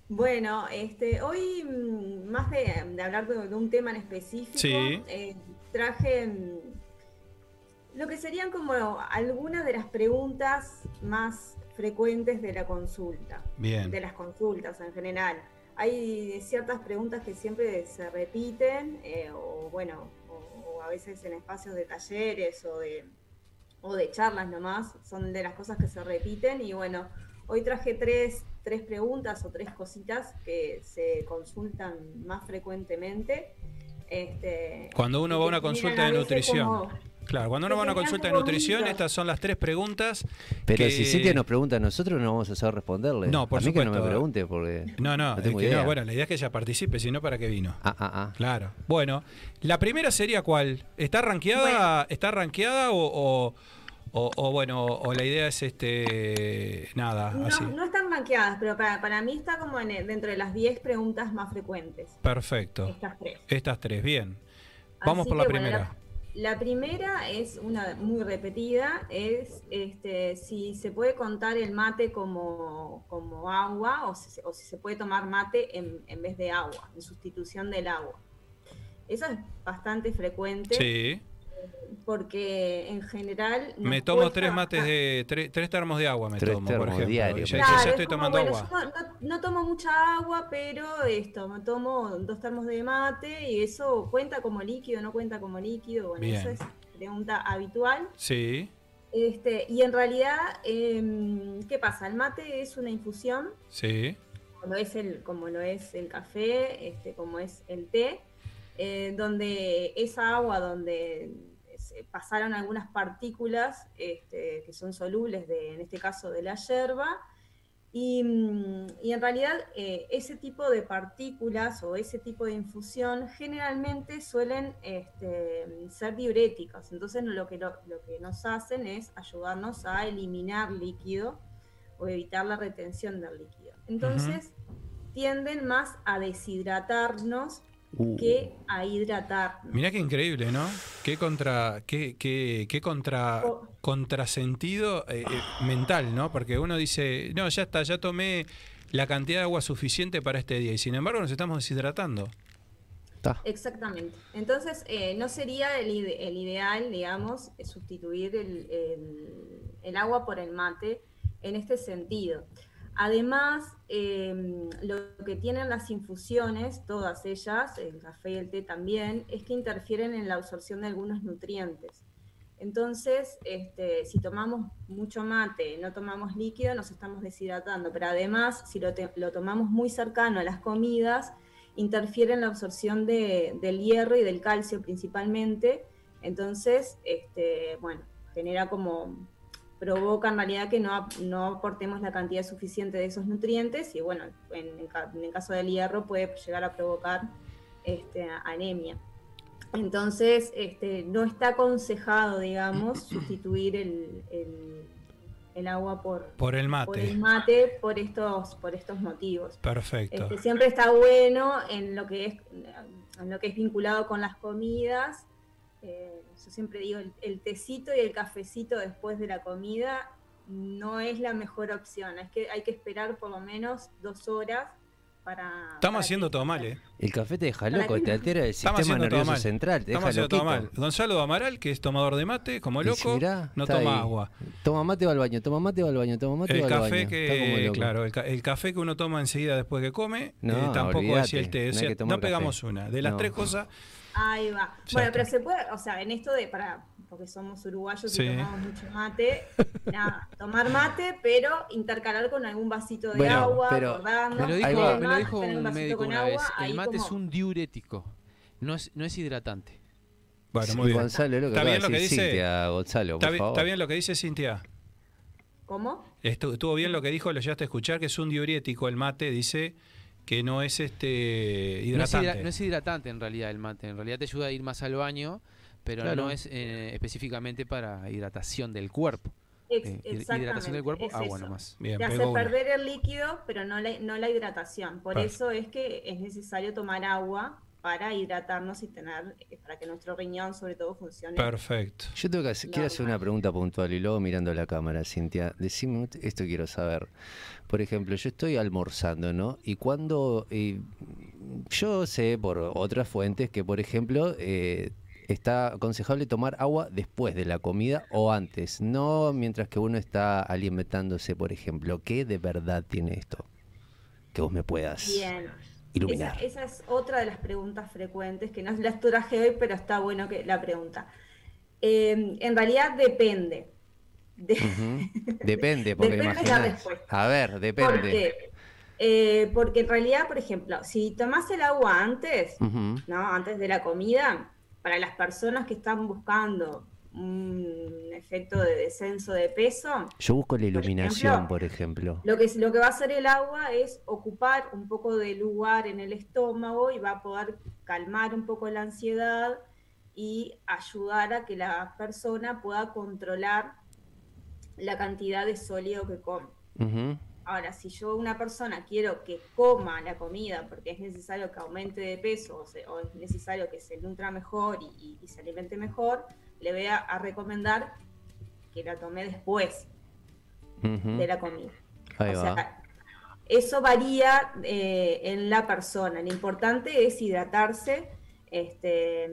Bueno, este, hoy mm, más de, de hablar de, de un tema en específico, Sí. eh, traje mm, lo que serían como algunas de las preguntas más frecuentes de la consulta, Bien. de las consultas en general. Hay ciertas preguntas que siempre se repiten, eh, o bueno, o, o a veces en espacios de talleres o de, o de charlas nomás, son de las cosas que se repiten y bueno, hoy traje tres, tres preguntas o tres cositas que se consultan más frecuentemente. Este, Cuando uno va a una consulta de nutrición. como- Claro, cuando uno va a una consulta de nutrición, estas son las tres preguntas. Pero que- si Cintia nos pregunta a nosotros, no vamos a saber responderle. No, por a mí que no supuesto. me pregunte, porque. No, no, no es tengo que idea. no, bueno, la idea es que ella participe, si no, ¿para qué vino? Ah, ah, ah. Claro. Bueno, la primera sería cuál? ¿Está rankeada, está rankeada o, o, o- o, bueno, o la idea es este nada, así? No, no están rankeadas, pero para, para mí está como en el- dentro de las 10 preguntas más frecuentes. Perfecto. Estas tres. Estas tres, bien. Vamos Así por la bueno, primera. La, primera es una muy repetida, es este, si se puede contar el mate como, como agua o si, o si se puede tomar mate en, en vez de agua, en sustitución del agua. Eso es bastante frecuente Sí. Porque en general... Me tomo cuesta tres mates de tres, tres termos de agua me Tres tomo, por ejemplo. diarios. Ya, Claro, ya es estoy como, tomando bueno, agua. yo no, no- no tomo mucha agua, pero esto, me tomo dos termos de mate y eso cuenta como líquido, no cuenta como líquido. Bueno, Bien. esa es pregunta habitual. Sí, Este, y en realidad, em, ¿qué pasa? El mate es una infusión, sí, como, es el, como lo es el café, este, como es el té, eh, donde esa agua donde pasaron algunas partículas este, que son solubles, de, en este caso de la yerba, y, mm, y en realidad eh, ese tipo de partículas o ese tipo de infusión generalmente suelen este, ser diuréticos. Entonces lo que, lo, lo que nos hacen es ayudarnos a eliminar líquido o evitar la retención del líquido. Entonces tienden más a deshidratarnos Uh. que a hidratarnos. Mirá qué increíble, ¿no? Qué contra, qué, qué, qué contra, Oh. contrasentido eh, eh, mental, ¿no? Porque uno dice, no, ya está, ya tomé la cantidad de agua suficiente para este día y sin embargo nos estamos deshidratando. Está. Exactamente. Entonces, eh, no sería el, ide- el ideal, digamos, sustituir el, el- el agua por el mate en este sentido. Además, eh, lo que tienen las infusiones, todas ellas, el café y el té también, es que interfieren en la absorción de algunos nutrientes. Entonces, este, si tomamos mucho mate, no tomamos líquido, nos estamos deshidratando. Pero además, si lo, tomamos muy cercano a las comidas, interfiere en la absorción de- del hierro y del calcio principalmente. Entonces, este, bueno, genera como, provoca en realidad que no, no aportemos la cantidad suficiente de esos nutrientes y bueno, en, en el caso del hierro puede llegar a provocar este, anemia. Entonces, este, no está aconsejado, digamos, (clears throat) sustituir el, el- el agua por, Por el por el mate. mate por estos, por estos motivos. Perfecto. Este, siempre está bueno en lo que es en lo que es vinculado con las comidas. Eh, yo siempre digo el, el tecito y el cafecito después de la comida no es la mejor opción. Es que hay que esperar por lo menos dos horas para. Estamos para haciendo que- todo mal, ¿eh? El café te deja loco, te altera el Estamos sistema haciendo todo nervioso mal. central, te Estamos deja haciendo todo mal. Gonzalo Amaral, que es tomador de mate, como loco, si mirá, no toma ahí. agua. Toma mate va al baño, toma mate va al baño, toma mate El va al café baño. Está como que, claro, el, ca- el café que uno toma enseguida después que come, No, eh, tampoco olvídate, es el té. O sea, no pegamos café. una. De las No. tres cosas, Ahí va. Ya bueno, está. pero se puede, o sea, en esto de para porque somos uruguayos Sí. y tomamos mucho mate, (laughs) nada, tomar mate, pero intercalar con algún vasito de Bueno, agua, pero- Me lo dijo, me lo un médico una agua, vez. El mate es un diurético. No es, no es hidratante. bueno, Sí, muy bien. Gonzalo, es lo que ¿Está bien lo que dice? Cintia, Gonzalo, ¿Está, por favor. está bien lo que dice Cintia? ¿Cómo? Estu- Estuvo bien lo que dijo, lo llegaste a escuchar, que es un diurético el mate, dice que no es este No es, hidratante. hidra- no es hidratante en realidad el mate, en realidad te ayuda a ir más al baño, pero Claro. no es eh, específicamente para hidratación del cuerpo. Eh, hidratación del cuerpo, es agua eso. nomás. Bien, Te hace una. perder el líquido, pero no la, no la hidratación. Por Per- eso es que es necesario tomar agua para hidratarnos y tener, eh, para que nuestro riñón sobre todo funcione. Perfecto. Yo tengo que hacer- quiero hacer una pregunta puntual y luego mirando a la cámara, Cintia, decime, esto quiero saber. Por ejemplo, yo estoy almorzando, ¿no? Y cuando eh, yo sé por otras fuentes que, por ejemplo, eh, está aconsejable tomar agua después de la comida o antes, no mientras que uno está alimentándose, por ejemplo. ¿Qué de verdad tiene esto? Que vos me puedas Bien. Iluminar. Esa, esa es otra de las preguntas frecuentes, que no las traje hoy, pero está bueno que la pregunta. Eh, en realidad depende. De-. (laughs) Depende, porque Depende la respuesta. A ver, depende. porque, eh, porque en realidad, por ejemplo, si tomás el agua antes. ¿no? Antes de la comida, para las personas que están buscando un efecto de descenso de peso, Yo busco la iluminación, ejemplo, por ejemplo. lo que, lo que va a hacer el agua es ocupar un poco de lugar en el estómago y va a poder calmar un poco la ansiedad y ayudar a que la persona pueda controlar la cantidad de sólido que come. Ahora, si yo una persona quiero que coma la comida porque es necesario que aumente de peso o, se- o es necesario que se nutra mejor y, y- y se alimente mejor, le voy a, a recomendar que la tome después de la comida. Ahí o va. sea, eso varía eh, en la persona. Lo importante es hidratarse, este,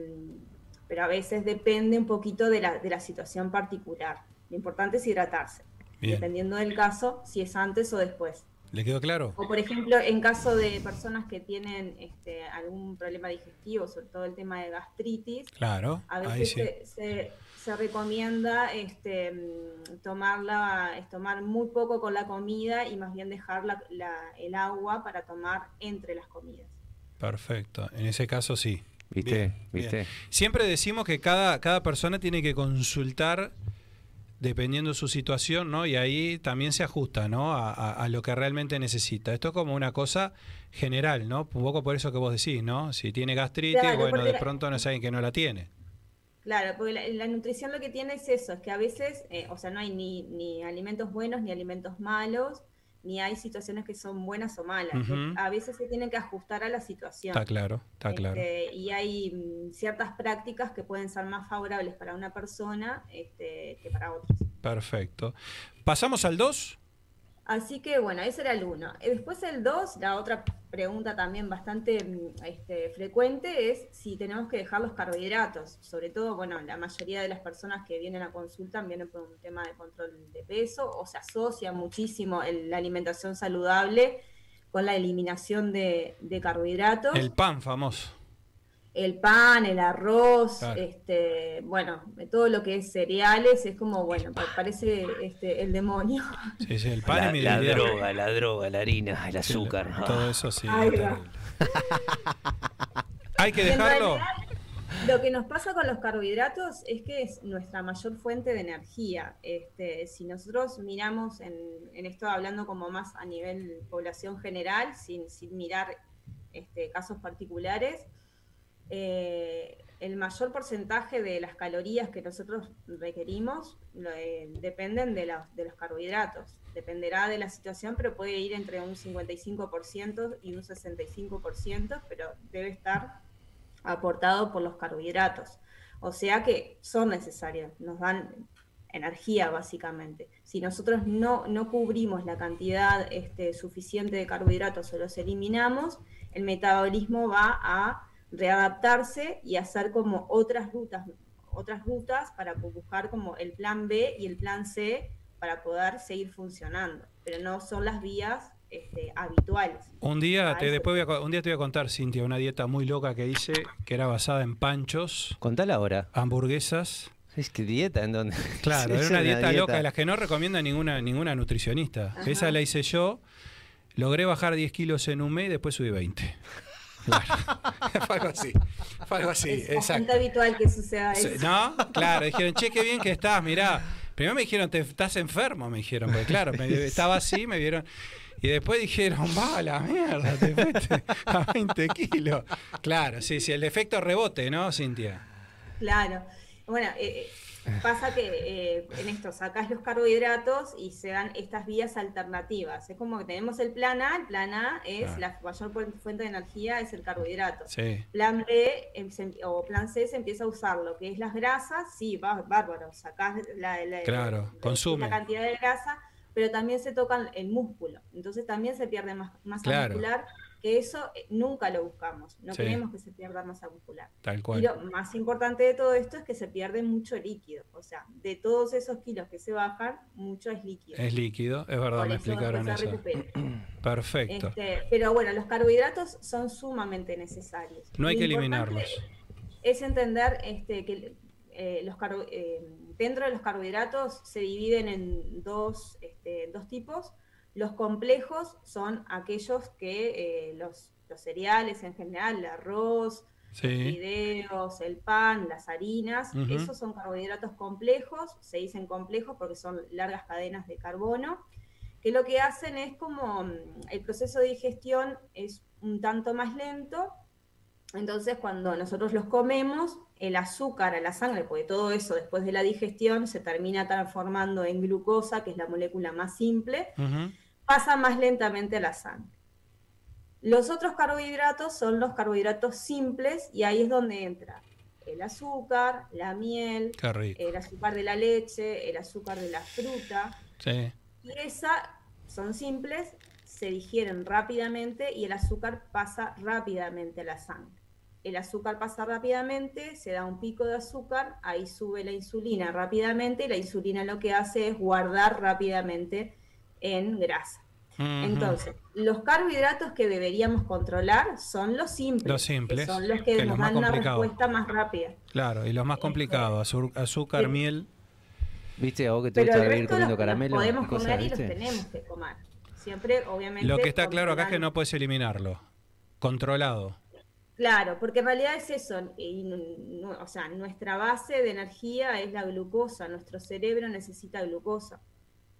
pero a veces depende un poquito de la, de la situación particular. Lo importante es hidratarse, Bien. dependiendo del caso, si es antes o después. ¿Le quedó claro? O por ejemplo, en caso de personas que tienen este, algún problema digestivo, sobre todo el tema de gastritis, Claro, a ahí veces sí. se, se- se recomienda este, tomarla, es tomar muy poco con la comida y más bien dejar la- la- el agua para tomar entre las comidas. Perfecto. En ese caso sí. ¿Viste? Bien, ¿Viste? bien. Siempre decimos que cada, cada persona tiene que consultar dependiendo su situación, ¿no? Y ahí también se ajusta, ¿no? A, a- a lo que realmente necesita. Esto es como una cosa general, ¿no? Un poco por eso que vos decís, ¿no? Si tiene gastritis, Claro, bueno, de pronto no saben que no la tiene. Claro, porque la, la nutrición lo que tiene es eso, es que a veces, eh, o sea, no hay ni, ni alimentos buenos ni alimentos malos, ni hay situaciones que son buenas o malas. Ujú. A veces se tienen que ajustar a la situación. Está claro, está claro. Este, y hay mm, ciertas prácticas que pueden ser más favorables para una persona este, que para otras. Perfecto. ¿Pasamos al 2? Así que bueno, ese era el uno. Eh, Después el dos, la otra pregunta también bastante mm, este, frecuente es si tenemos que dejar los carbohidratos. Sobre todo, bueno, la mayoría de las personas que vienen a consulta vienen por un tema de control de peso o se asocia muchísimo el- la alimentación saludable con la eliminación de, de carbohidratos. El pan famoso. El pan, el arroz, Claro. este, bueno, todo lo que es cereales es como, bueno, pa- parece este, el demonio. (laughs) Sí, sí, el pan La, es mi la droga, la droga, la harina, el azúcar. Todo eso sí. (laughs) Hay que dejarlo. Lo que nos pasa con los carbohidratos es que es nuestra mayor fuente de energía. Este, si nosotros miramos en, en esto hablando como más a nivel población general, sin, sin mirar este, casos particulares, eh, el mayor porcentaje de las calorías que nosotros requerimos eh, dependen de, la- de los carbohidratos. Dependerá de la situación, pero puede ir entre un 55% y un 65%, pero debe estar aportado por los carbohidratos. O sea que son necesarios, nos dan energía básicamente. Si nosotros no, no cubrimos la cantidad este, suficiente de carbohidratos o los eliminamos, el metabolismo va a readaptarse y hacer como otras rutas, otras rutas para buscar como el plan B y el plan C para poder seguir funcionando. Pero no son las vías este, habituales. Un día, te, después voy a un día te voy a contar, Cintia, una dieta muy loca que hice, que era basada en panchos, Contala ahora. hamburguesas. Es que dieta en donde. (laughs) Claro, Es era una dieta, loca de las que no recomienda ninguna, ninguna nutricionista. Ajá. Esa la hice yo. Logré bajar 10 kilos en un mes y después subí 20. (laughs) Claro. (laughs) Fue algo así. Fue algo así, es bastante exacto. habitual que suceda eso. ¿No? Claro, (laughs) dijeron, che, qué bien que estás, mirá. Primero me dijeron, te estás enfermo, me dijeron, porque claro, me- (laughs) estaba así, me vieron. Y después dijeron, va la mierda, te fuiste a 20 kilos. Claro, sí, sí, el efecto rebote, ¿no, Cintia? Claro. Bueno, eh, eh, pasa que eh, en esto sacas los carbohidratos y se dan estas vías alternativas. Es como que tenemos el plan A, el plan A es la mayor fu- fuente de energía es el carbohidrato. Sí. Plan B em, o plan C se empieza a usar lo que es las grasas, sí, va, bárbaro, sacás la, la- Claro, cantidad de grasa, pero también se toca el músculo, entonces también se pierde más masa Claro. muscular, que eso eh, nunca lo buscamos, no Sí. queremos que se pierda masa muscular. Tal Y lo más importante de todo esto es que se pierde mucho líquido, o sea, de todos esos kilos que se bajan, mucho es líquido. Es líquido, es verdad, Por me eso explicaron eso. (clears throat) Perfecto. Este, pero bueno, los carbohidratos son sumamente necesarios. No hay Lo que eliminarlos. Es entender este, que eh, los eh, dentro de los carbohidratos se dividen en dos, este, dos tipos. Los complejos son aquellos que eh, los, los cereales en general, el arroz, Sí. fideos, el pan, las harinas, esos son carbohidratos complejos, se dicen complejos porque son largas cadenas de carbono, que lo que hacen es como mm, el proceso de digestión es un tanto más lento, entonces cuando nosotros los comemos, el azúcar a la sangre, porque todo eso después de la digestión se termina transformando en glucosa, que es la molécula más simple. Pasa más lentamente a la sangre. Los otros carbohidratos son los carbohidratos simples y ahí es donde entra el azúcar, la miel, el azúcar de la leche, el azúcar de la fruta. Sí. Y esa son simples, se digieren rápidamente y el azúcar pasa rápidamente a la sangre. El azúcar pasa rápidamente, se da un pico de azúcar, ahí sube la insulina rápidamente y la insulina lo que hace es guardar rápidamente en grasa. Entonces, los carbohidratos que deberíamos controlar son los simples. Los simples, que son los que, que nos los dan una respuesta más rápida. Claro, y los más complicados, azu- azúcar, Sí. miel. ¿Viste a vos que te gusta vivir los, comiendo los caramelo? podemos y cosas, comer y los tenemos que comer. Siempre, obviamente. Lo que está claro acá es que no puedes eliminarlo. Controlado. Claro, porque en realidad es eso, y o sea, nuestra base de energía es la glucosa, nuestro cerebro necesita glucosa,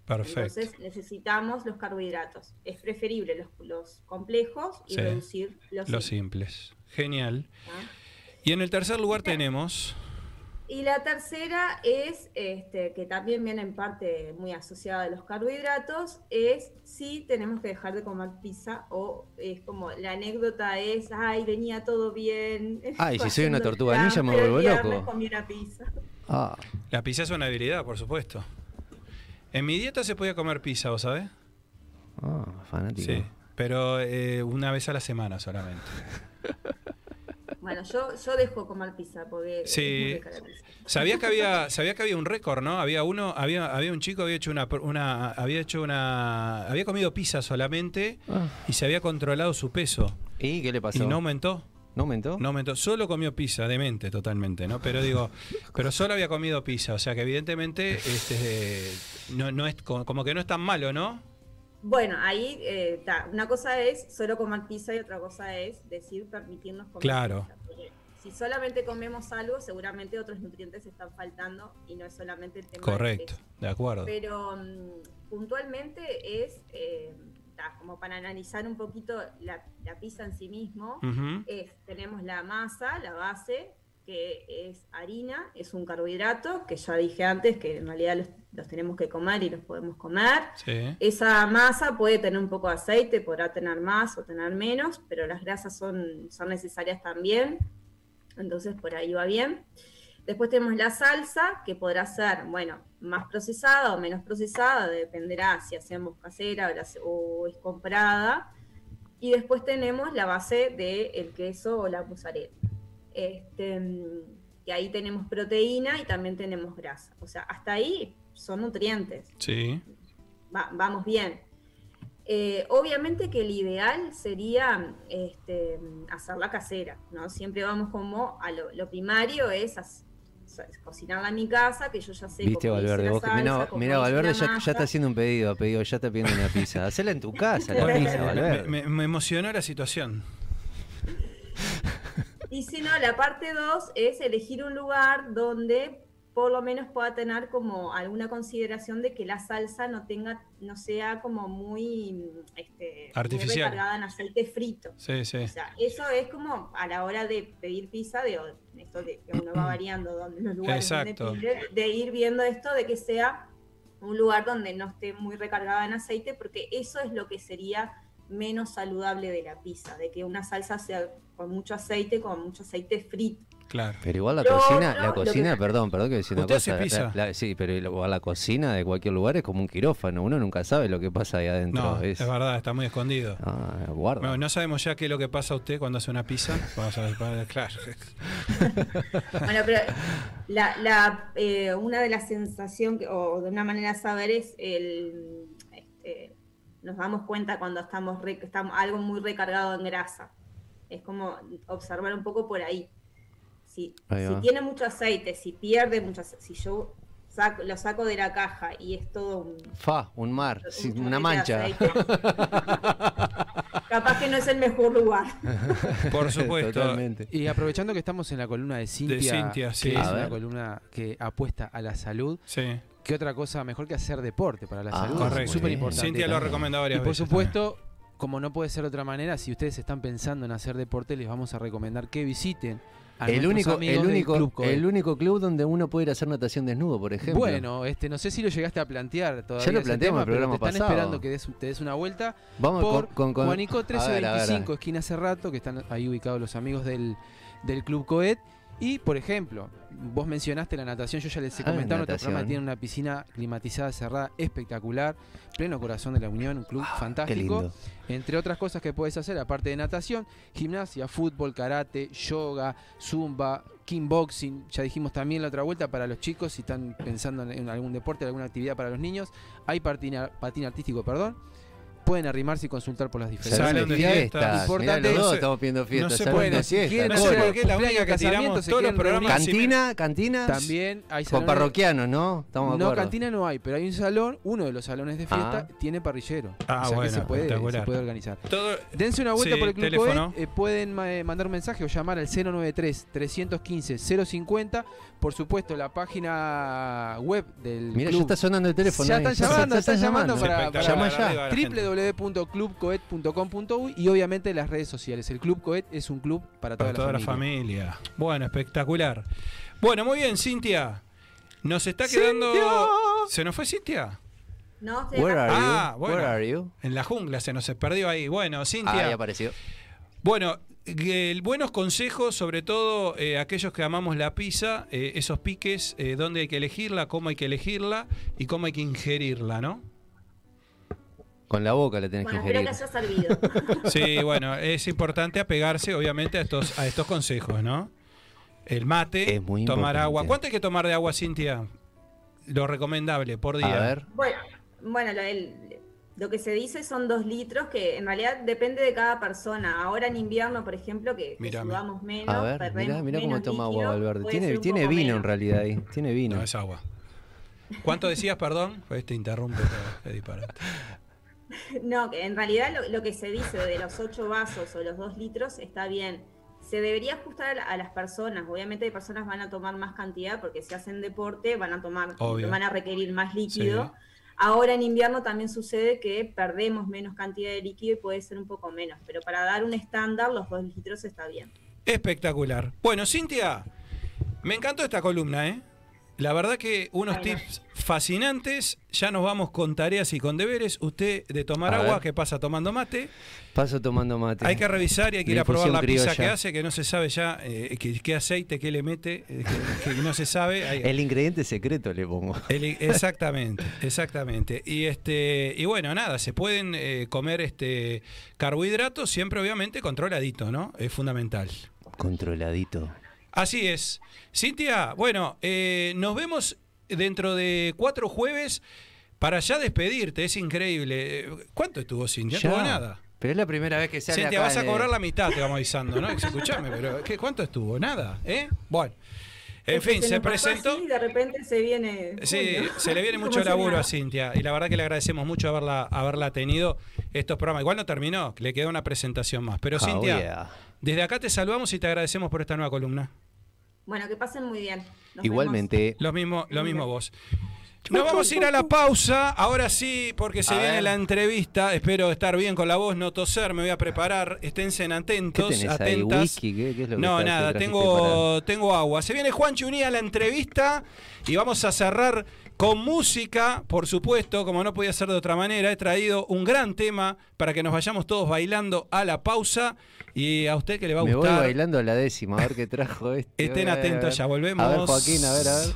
Perfecto. entonces necesitamos los carbohidratos. Es preferible los, los complejos y Sí, reducir los, Los simples, simples. Genial. ¿tá? Y en el tercer lugar tenemos. Y la tercera es, este, que también viene en parte muy asociada a los carbohidratos, es si tenemos que dejar de comer pizza o es como la anécdota es, ay, venía todo bien. (laughs) Ay, si soy una tortuga me vuelvo loco. comí una pizza. Ah, La pizza es una habilidad, por supuesto. En mi dieta se podía comer pizza, ¿vos sabés? ah, fanático. Sí. Pero eh, una vez a la semana solamente. (laughs) Bueno, yo, yo dejo comer pizza porque Sí. Sabías que había, (laughs) sabía que había un récord, ¿no? Había uno, había, había un chico había hecho una, una, había hecho una, había comido pizza solamente Ah. y se había controlado su peso ¿Y qué le pasó? y no aumentó. ¿No aumentó? No aumentó, solo comió pizza, demente totalmente, ¿no? Pero digo, (laughs) pero solo había comido pizza, o sea que evidentemente este, no, no es como, como que no es tan malo, ¿no? Bueno, ahí eh, ta, una cosa es solo comer pizza y otra cosa es decir permitirnos comer Claro. pizza. porque Si solamente comemos algo, seguramente otros nutrientes están faltando y no es solamente el tema Correcto, de acuerdo. Pero mm, puntualmente es, eh, como para analizar un poquito la, la pizza en sí mismo, es, tenemos la masa, la base, que es harina, es un carbohidrato, que ya dije antes que en realidad los, los tenemos que comer y los podemos comer. Sí. Esa masa puede tener un poco de aceite, podrá tener más o tener menos, pero las grasas son, son necesarias también. Entonces por ahí va bien. Después tenemos la salsa, que podrá ser, bueno, más procesada o menos procesada, dependerá si hacemos casera o, la hace- o es comprada. Y después tenemos la base del queso o la mozzarella. Este, y ahí tenemos proteína y también tenemos grasa. O sea, hasta ahí son nutrientes Sí. va- vamos bien. Eh, obviamente que el ideal sería este, hacerla casera, ¿no? Siempre vamos como a lo, lo primario es, es cocinarla en mi casa, que yo ya sé Viste, cómo hice Valverde, vos salsa, mirá, cómo mirá, Valverde la ya, ya está haciendo un pedido, pedido, ya está pidiendo una pizza. Hacela en tu casa, la pizza, me, Valverde. me- me emocionó la situación. Y si no, la parte 2 es elegir un lugar donde por lo menos pueda tener como alguna consideración de que la salsa no tenga, no sea como muy, este, muy Artificial. recargada en aceite frito. Sí, sí. O sea, eso es como a la hora de pedir pizza, de esto de que uno va (clears throat) variando donde los lugares donde Exacto. pide, de ir viendo esto de que sea un lugar donde no esté muy recargada en aceite, porque eso es lo que sería menos saludable de la pizza, de que una salsa sea con mucho aceite, con mucho aceite frito. Claro. Pero igual la cocina, no, la cocina, que- perdón, perdón que decir una cosa. pizza. la- la- sí, pero igual la cocina de cualquier lugar es como un quirófano. Uno nunca sabe lo que pasa ahí adentro. No, es, es verdad, está muy escondido. Ah, guarda. Bueno, no sabemos ya qué es lo que pasa a usted cuando hace una pizza. Vamos a ver, para- claro. (laughs) Bueno, pero la, la, eh, una de las sensaciones, o de una manera de saber, es el. este, nos damos cuenta cuando estamos, re- estamos algo muy recargado en grasa. Es como observar un poco por ahí. Si, si tiene mucho aceite, si pierde mucho aceite, si yo saco- lo saco de la caja y es todo un, Fa, un mar, un sí, chorrete una mancha. capaz que no es el mejor lugar. (laughs) Por supuesto. Totalmente. Y aprovechando que estamos en la columna de Cintia, Cintia, sí. que A es una columna que apuesta a la salud, Sí, ¿qué otra cosa mejor que hacer deporte para la Ah, salud? correcto. Súper importante. Cintia lo ha recomendado varias Y por veces. supuesto, como no puede ser de otra manera, si ustedes están pensando en hacer deporte, les vamos a recomendar que visiten El único, el, único, Club el único club donde uno puede ir a hacer natación desnudo, por ejemplo. Bueno, este, no sé si lo llegaste a plantear todavía. Ya lo planteamos tema, el pero programa te están esperando que des- te des una vuelta vamos por con, con, con- Juanico a ver, a ver, a ver. 1325, esquina Cerrato, que están ahí ubicados los amigos del, del Club Coet. Y, por ejemplo, vos mencionaste la natación, yo ya les he Ah, comentado, nuestro natación. programa tiene una piscina climatizada cerrada espectacular, pleno corazón de la Unión, un club Ah, fantástico. Entre otras cosas que puedes hacer, aparte de natación, gimnasia, fútbol, karate, yoga, zumba, kickboxing. Ya dijimos también la otra vuelta para los chicos, si están pensando en- en algún deporte, alguna actividad para los niños. Hay patina, patín artístico, perdón. Pueden arrimarse y consultar por las diferentes. Salón de fiestas. fiestas. Importante, Mirá, los no dos sé- estamos pidiendo fiestas. si fiestas. quieren No sé por qué es la única cumpleaños, que tiramos casamientos, se todos los quieren reunir. programas. Sí, Cantina, cantinas. También hay Con parroquianos, ¿no? Estamos de No, cantina no hay, pero hay un salón, uno de los salones de fiesta Ah. tiene parrillero. Ah, o sea bueno, que se puede, se organizar. Todo, Dense una vuelta Sí, por el Club teléfono. Coet, eh, pueden ma- mandar un mensaje o llamar al 093-315-050. Por supuesto, la página web del Mira, ya club. está sonando el teléfono. Ya ahí. están (laughs) llamando, Ya están llamando para- ya. La www.clubcoet.com.uy y obviamente las redes sociales. El Club Coet es un club para toda, Para toda la familia. Bueno, espectacular. Bueno, muy bien, Cintia. Nos está quedando. ¿Se nos fue Cintia? ¿No? Estoy Where are you? Ah, bueno. Where are you? En la jungla se nos perdió ahí. Bueno, Ah, Cintia. ya apareció. Bueno, eh, buenos consejos, sobre todo eh, aquellos que amamos la pizza, eh, esos piques, eh, dónde hay que elegirla, cómo hay que elegirla y cómo hay que ingerirla, ¿no? Con la boca le tenés Bueno, que espero que ingerir. haya servido. (laughs) Sí, bueno, es importante apegarse, obviamente, a estos, a estos consejos, ¿no? El mate, Es muy tomar importante. agua. ¿Cuánto hay que tomar de agua, Cintia? Lo recomendable por día. A ver. Bueno, bueno lo, el- lo que se dice son dos litros, que en realidad depende de cada persona. Ahora en invierno, por ejemplo, que, que sudamos menos, A ver, mirá, mirá cómo toma agua líquido, Valverde. puede Tiene, tiene vino en menos. realidad ahí. Tiene vino. No, es agua. ¿Cuánto decías, perdón? Pues te interrumpe. (laughs) Qué disparate. No, que en realidad lo, lo que se dice de los 8 vasos o los 2 litros está bien. Se debería ajustar a, la- a las personas. Obviamente hay personas que van a tomar más cantidad porque si hacen deporte van a tomar, Obvio. van a requerir más líquido. Sí. Ahora en invierno también sucede que perdemos menos cantidad de líquido y puede ser un poco menos, pero para dar un estándar los 2 litros está bien. Espectacular. Bueno, Cintia, me encantó esta columna, ¿eh? La verdad que unos tips fascinantes. Ya nos vamos con tareas y con deberes. Usted de tomar A agua, ver. que pasa tomando mate. Paso tomando mate. Hay que revisar y hay que ir a probar la pizza criolla. que hace, que no se sabe ya eh, qué, qué aceite, qué le mete, eh, que, que no se sabe. Hay- El ingrediente secreto le pongo. el- exactamente, exactamente. Y este y bueno, nada, se pueden eh, comer este carbohidratos, siempre obviamente controladito, ¿no? Es fundamental. Controladito. Así es. Cintia, bueno, eh, nos vemos dentro de cuatro jueves para ya despedirte, es increíble. ¿Cuánto estuvo Cintia? No tuvo nada. Pero es la primera vez que sale Cintia, acá vas a cobrar la mitad, te vamos avisando, ¿no? Escuchame, pero ¿qué, ¿cuánto estuvo? Nada, ¿eh? Bueno. En Es fin, se presentó. así de repente se viene. Sí, se le viene (laughs) mucho laburo a Cintia y la verdad que le agradecemos mucho haberla, haberla tenido estos programas. Igual no terminó, le quedó una presentación más. Pero Ah, Cintia, oh, yeah. Desde acá te saludamos y te agradecemos por esta nueva columna. Bueno, que pasen muy bien. Nos Igualmente. Lo mismo, lo mismo vos. Nos vamos a ir a la pausa, ahora sí, porque se A viene ver. la entrevista. Espero estar bien con la voz, no toser, me voy a preparar. Esténse ¿Qué atentos, ahí? atentas. ¿Whisky? ¿Qué, qué es lo No, que nada, tengo, tengo agua. Se viene Juan Chuní a la entrevista y vamos a cerrar con música, por supuesto, como no podía ser de otra manera. He traído un gran tema para que nos vayamos todos bailando a la pausa y a usted que le va a Me voy gustar. bailando a la décima, a ver qué trajo (laughs) este. Estén atentos, ya volvemos. A ver, Joaquín, a ver, a ver.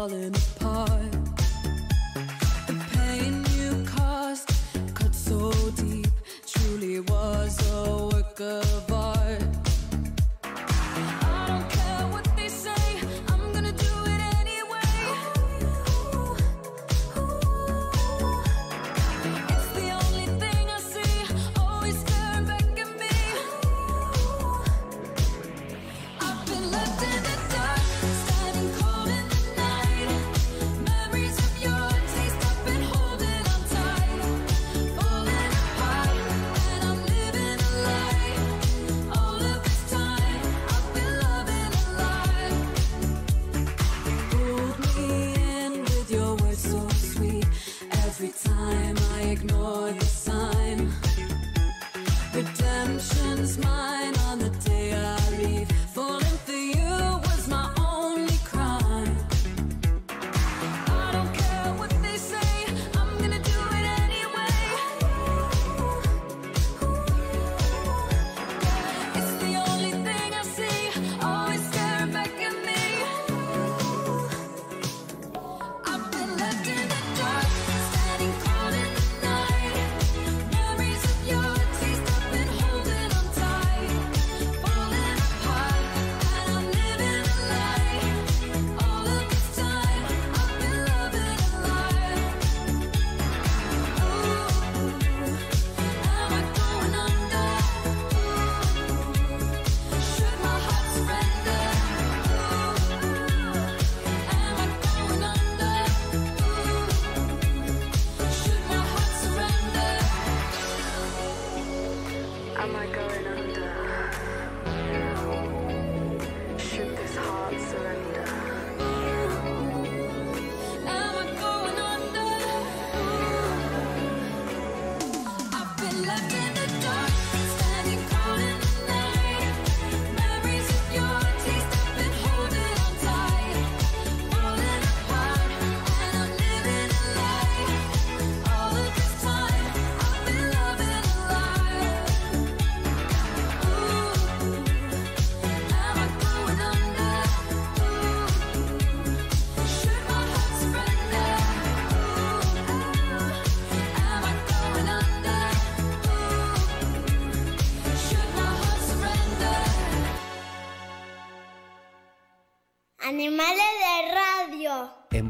Falling apart. The pain you caused cut so deep, truly was a work of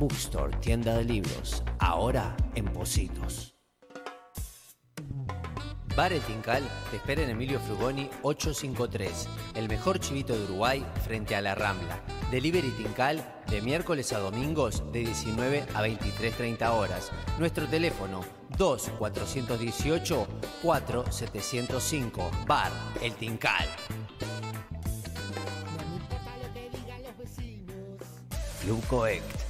Bookstore, tienda de libros. Ahora en Positos. Bar El Tincal te espera en Emilio Frugoni 853, el mejor chivito de Uruguay frente a la Rambla. Delivery Tincal de miércoles a domingos de 19 a 23.30 horas. Nuestro teléfono 2-418-4705. Bar El Tincal. Club Coect.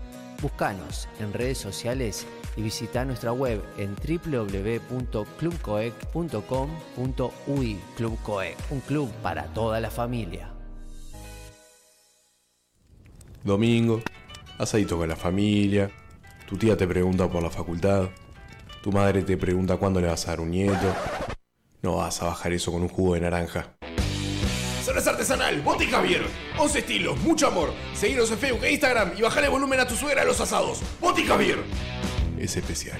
Búscanos en redes sociales y visita nuestra web en www.clubcoec.com.uy Club Coec, un club para toda la familia. Domingo, asadito con la familia, tu tía te pregunta por la facultad, tu madre te pregunta cuándo le vas a dar un nieto. No vas a bajar eso con un jugo de naranja. Cerveza artesanal, Botica Javier. 11 estilos, mucho amor. Seguinos en Facebook e Instagram y bajale volumen a tu suegra a los asados. Botica Javier. Es especial.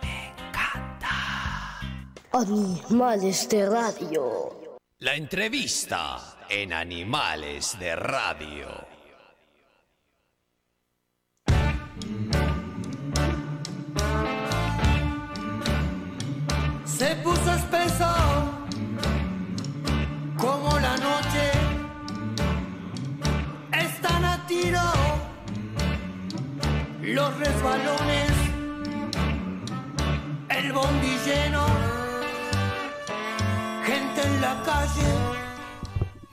Animales de radio. La entrevista en Animales de Radio. Se puso espeso como la noche. Están a tiro los resbalones, el bondi lleno, gente en la calle.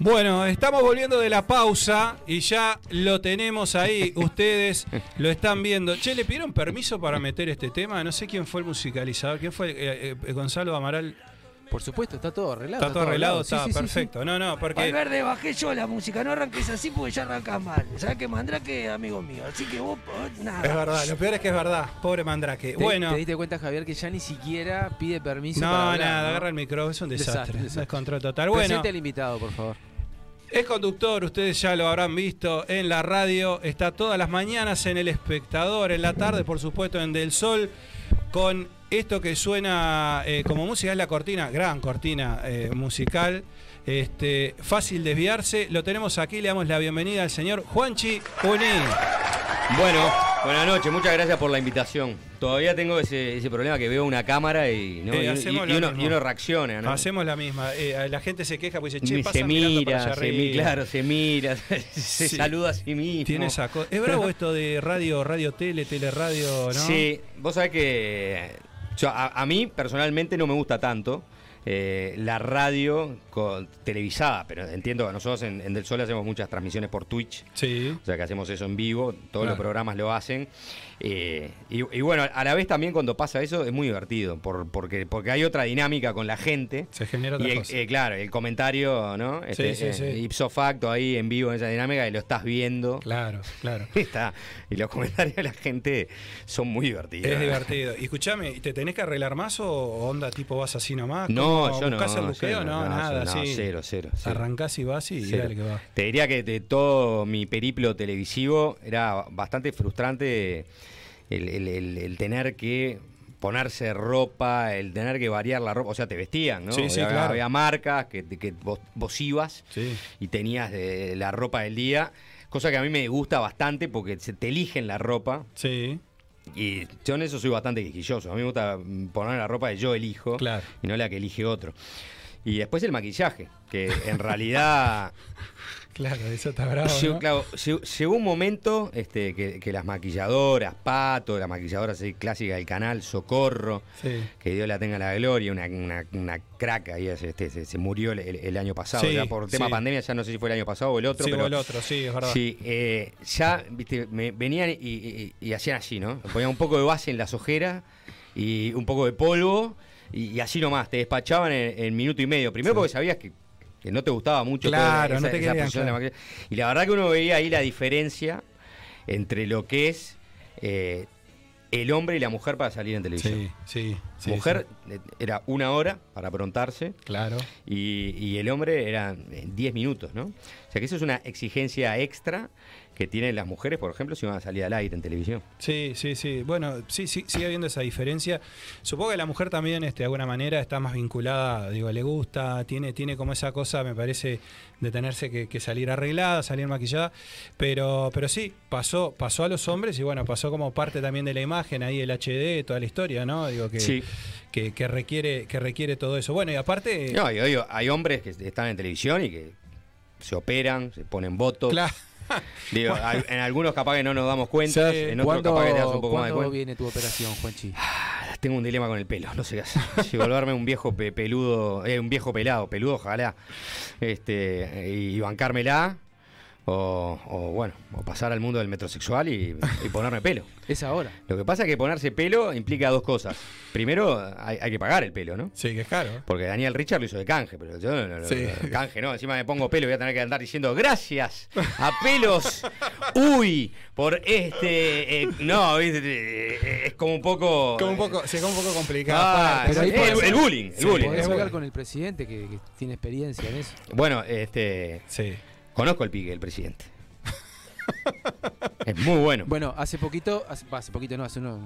Bueno, estamos volviendo de la pausa y ya lo tenemos ahí. (laughs) Ustedes lo están viendo. Che, ¿le pidieron permiso para meter este tema? No sé quién fue el musicalizador. ¿Quién fue? Eh, eh, Gonzalo Amaral. Por supuesto, está todo arreglado. Está todo arreglado, está sí, sí, perfecto. No, no, porque. Valverde, bajé yo la música, no arranques así porque ya arrancas mal. ¿Sabes que Mandrake es amigo mío? Así que vos, nada. Es verdad, lo peor es que es verdad. Pobre Mandrake. ¿Te, Bueno. ¿Te diste cuenta, Javier, que ya ni siquiera pide permiso para No, hablar, nada, ¿no? agarra el micrófono, es un desastre. Desastre, desastre. Descontrol total. Bueno, Presente al invitado, por favor. es conductor, ustedes ya lo habrán visto en la radio. Está todas las mañanas en El Espectador, en la tarde, por supuesto, en Del Sol, con esto que suena eh, como música, es la cortina, gran cortina eh, musical. Este, fácil desviarse. Lo tenemos aquí, le damos la bienvenida al señor Juanchi Uní. Bueno, buenas noches, muchas gracias por la invitación. Todavía tengo ese, ese problema que veo una cámara y, ¿no? Eh, y- y- uno, uno reacciona, ¿no? Hacemos la misma. Eh, la gente se queja porque dice, che, se pasa para mira, allá se mi- claro, se mira, (laughs) se Sí. saluda a sí mismo. Tiene esa co- Es bravo esto de radio, radio, tele, teleradio, ¿no? Sí, vos sabés que yo, a, a mí personalmente no me gusta tanto eh, la radio con- televisada, pero entiendo que nosotros en, en Del Sol hacemos muchas transmisiones por Twitch. Sí. O sea que hacemos eso en vivo, todos los programas lo hacen. Eh, y, y bueno, a la vez también cuando pasa eso es muy divertido, por- porque, porque hay otra dinámica con la gente. Se genera otra y el- cosa. eh, claro, el comentario, ¿no? Este, sí, eh, sí. ipso facto ahí en vivo en esa dinámica y lo estás viendo. Claro, claro. (laughs) Está, y los comentarios de la gente son muy divertidos. Es divertido. Y escúchame, ¿te tenés que arreglar más o onda tipo vas así nomás? No, ¿Cómo yo no. ¿Buscás el buqueo? No, nada, no, sí. Cero, cero. cero. Arrancás y vas y dale que va. Te diría que de todo mi periplo televisivo era bastante frustrante el, el- el- el tener que ponerse ropa, el tener que variar la ropa. O sea, te vestían, ¿no? Sí, sí, había, claro. había marcas que, que vos, vos ibas y tenías de- la ropa del día. Cosa que a mí me gusta bastante porque se te eligen la ropa. Sí. Y yo en eso soy bastante quisquilloso. A mí me gusta mm, poner la ropa que yo elijo y no la que elige otro. Y después el maquillaje, que en realidad (laughs) Claro, eso está bravo. Llegó, ¿no? claro, llegó- llegó un momento este, que, que las maquilladoras, Pato, la maquilladora así clásica del canal, Socorro, Sí. que Dios la tenga en la gloria, una, una, una crack ahí, este, se, se murió el, el- el año pasado, Sí, ya por tema sí. pandemia, ya no sé si fue el año pasado o el otro. Sí, pero o el otro, sí, es verdad. Sí, eh, ya viste, me venían y, y- y hacían así, ¿no? Ponían un poco de base en las ojeras y un poco de polvo y, y así nomás, te despachaban en, en minuto y medio. Primero porque sabías que, que no te gustaba mucho Claro, esa, no te querían, claro. Y la verdad que uno veía ahí la diferencia entre lo que es eh, el hombre y la mujer para salir en televisión. Sí, sí. mujer eh, era una hora para aprontarse. Claro. Y, y el hombre era eh, 10 minutos, ¿no? O sea que eso es una exigencia extra que tienen las mujeres, por ejemplo, si van a salir al aire en televisión. Sí, sí, sí. Bueno, sí, sí, sigue habiendo esa diferencia. Supongo que la mujer también, este, de alguna manera, está más vinculada, digo, le gusta, tiene, tiene como esa cosa, me parece, de tenerse que, que salir arreglada, salir maquillada. Pero, pero sí, pasó, pasó a los hombres y bueno, pasó como parte también de la imagen, ahí el HD, toda la historia, ¿no? Digo que, Sí. que, que requiere, que requiere todo eso. Bueno, y aparte. No, hay hombres que están en televisión y que se operan, se ponen votos. Claro. (laughs) Digo, en algunos capaz que no nos damos cuenta, en otros capaz que te das un poco más de ¿Cuándo cuenta. viene tu operación, Juanchi? Tengo un dilema con el pelo, no sé qué hacer. (laughs) Si volverme un viejo pe- peludo, eh, un viejo pelado, peludo, ojalá, este, y bancármela, o, o, bueno, o pasar al mundo del metrosexual y, y ponerme pelo. (laughs) Es ahora. Lo que pasa es que ponerse pelo implica dos cosas. Primero, hay, hay que pagar el pelo, ¿no? Sí, que es caro. Porque Daniel Richard lo hizo de canje, pero yo no, no, no, Sí. canje, ¿no? Encima me pongo pelo y voy a tener que andar diciendo gracias a pelos. Uy, por este. eh, no, ¿viste? Eh, es como un poco. Como un poco, sí, como un poco complicado. Ah, el- el- el bullying, el Sí, bullying. Podés hablar con el presidente que, que tiene experiencia en eso. Bueno, este. Sí. Conozco el pique del presidente. es muy bueno. Bueno, hace poquito, hace, poquito no, hace unos,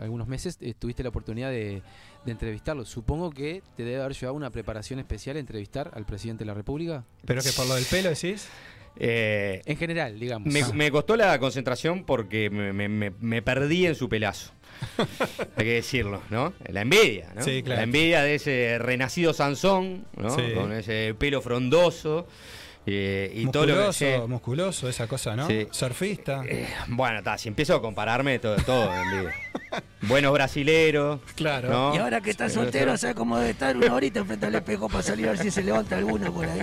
algunos meses eh, tuviste la oportunidad de, de entrevistarlo. Supongo que te debe haber llevado una preparación especial a entrevistar al presidente de la República. Pero que por lo del pelo decís. Eh, En general, digamos. me, Ah. me costó la concentración porque me, me- me- me perdí en su pelazo. (laughs) Hay que decirlo, ¿no? La envidia, ¿no? Sí, claro. La envidia de ese renacido Sansón, ¿no? Sí. Con ese pelo frondoso eh, y todo lo que musculoso, musculoso, esa cosa, ¿no? Sí. Surfista. Bueno, está, si empiezo a compararme, todo, todo. (laughs) Buenos brasileros. Claro. ¿no? Y ahora que está soltero, ¿sabes cómo debe estar una horita frente al espejo para salir a ver si se levanta alguna por ahí?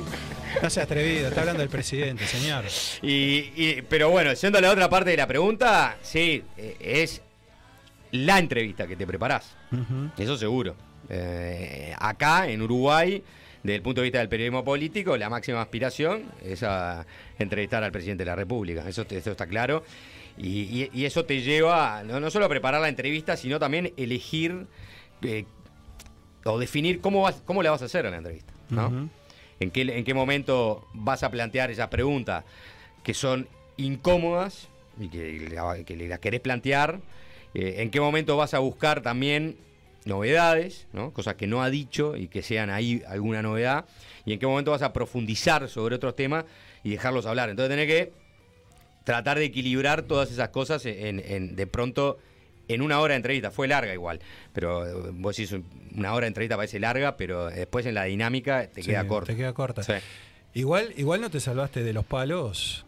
No sea atrevido, está hablando del presidente, señor. Y, y- pero bueno, siendo la otra parte de la pregunta, sí, eh, es la entrevista que te preparás. Eso seguro. Eh, acá, en Uruguay, desde el punto de vista del periodismo político, la máxima aspiración es a entrevistar al presidente de la República. Eso, eso está claro. Y, y- y eso te lleva no, no solo a preparar la entrevista, sino también elegir eh, o definir cómo, vas, cómo la vas a hacer a la entrevista. ¿no? ¿En qué, en qué momento vas a plantear esas preguntas que son incómodas y que, que las querés plantear? Eh, ¿En qué momento vas a buscar también novedades, ¿no? cosas que no ha dicho y que sean ahí alguna novedad? ¿Y en qué momento vas a profundizar sobre otros temas y dejarlos hablar? Entonces tenés que tratar de equilibrar todas esas cosas en, en- de pronto en una hora de entrevista. Fue larga igual, pero eh, vos decís una hora de entrevista parece larga, pero después en la dinámica te Sí, queda corta. Te queda corta. Sí. Igual, igual no te salvaste de los palos.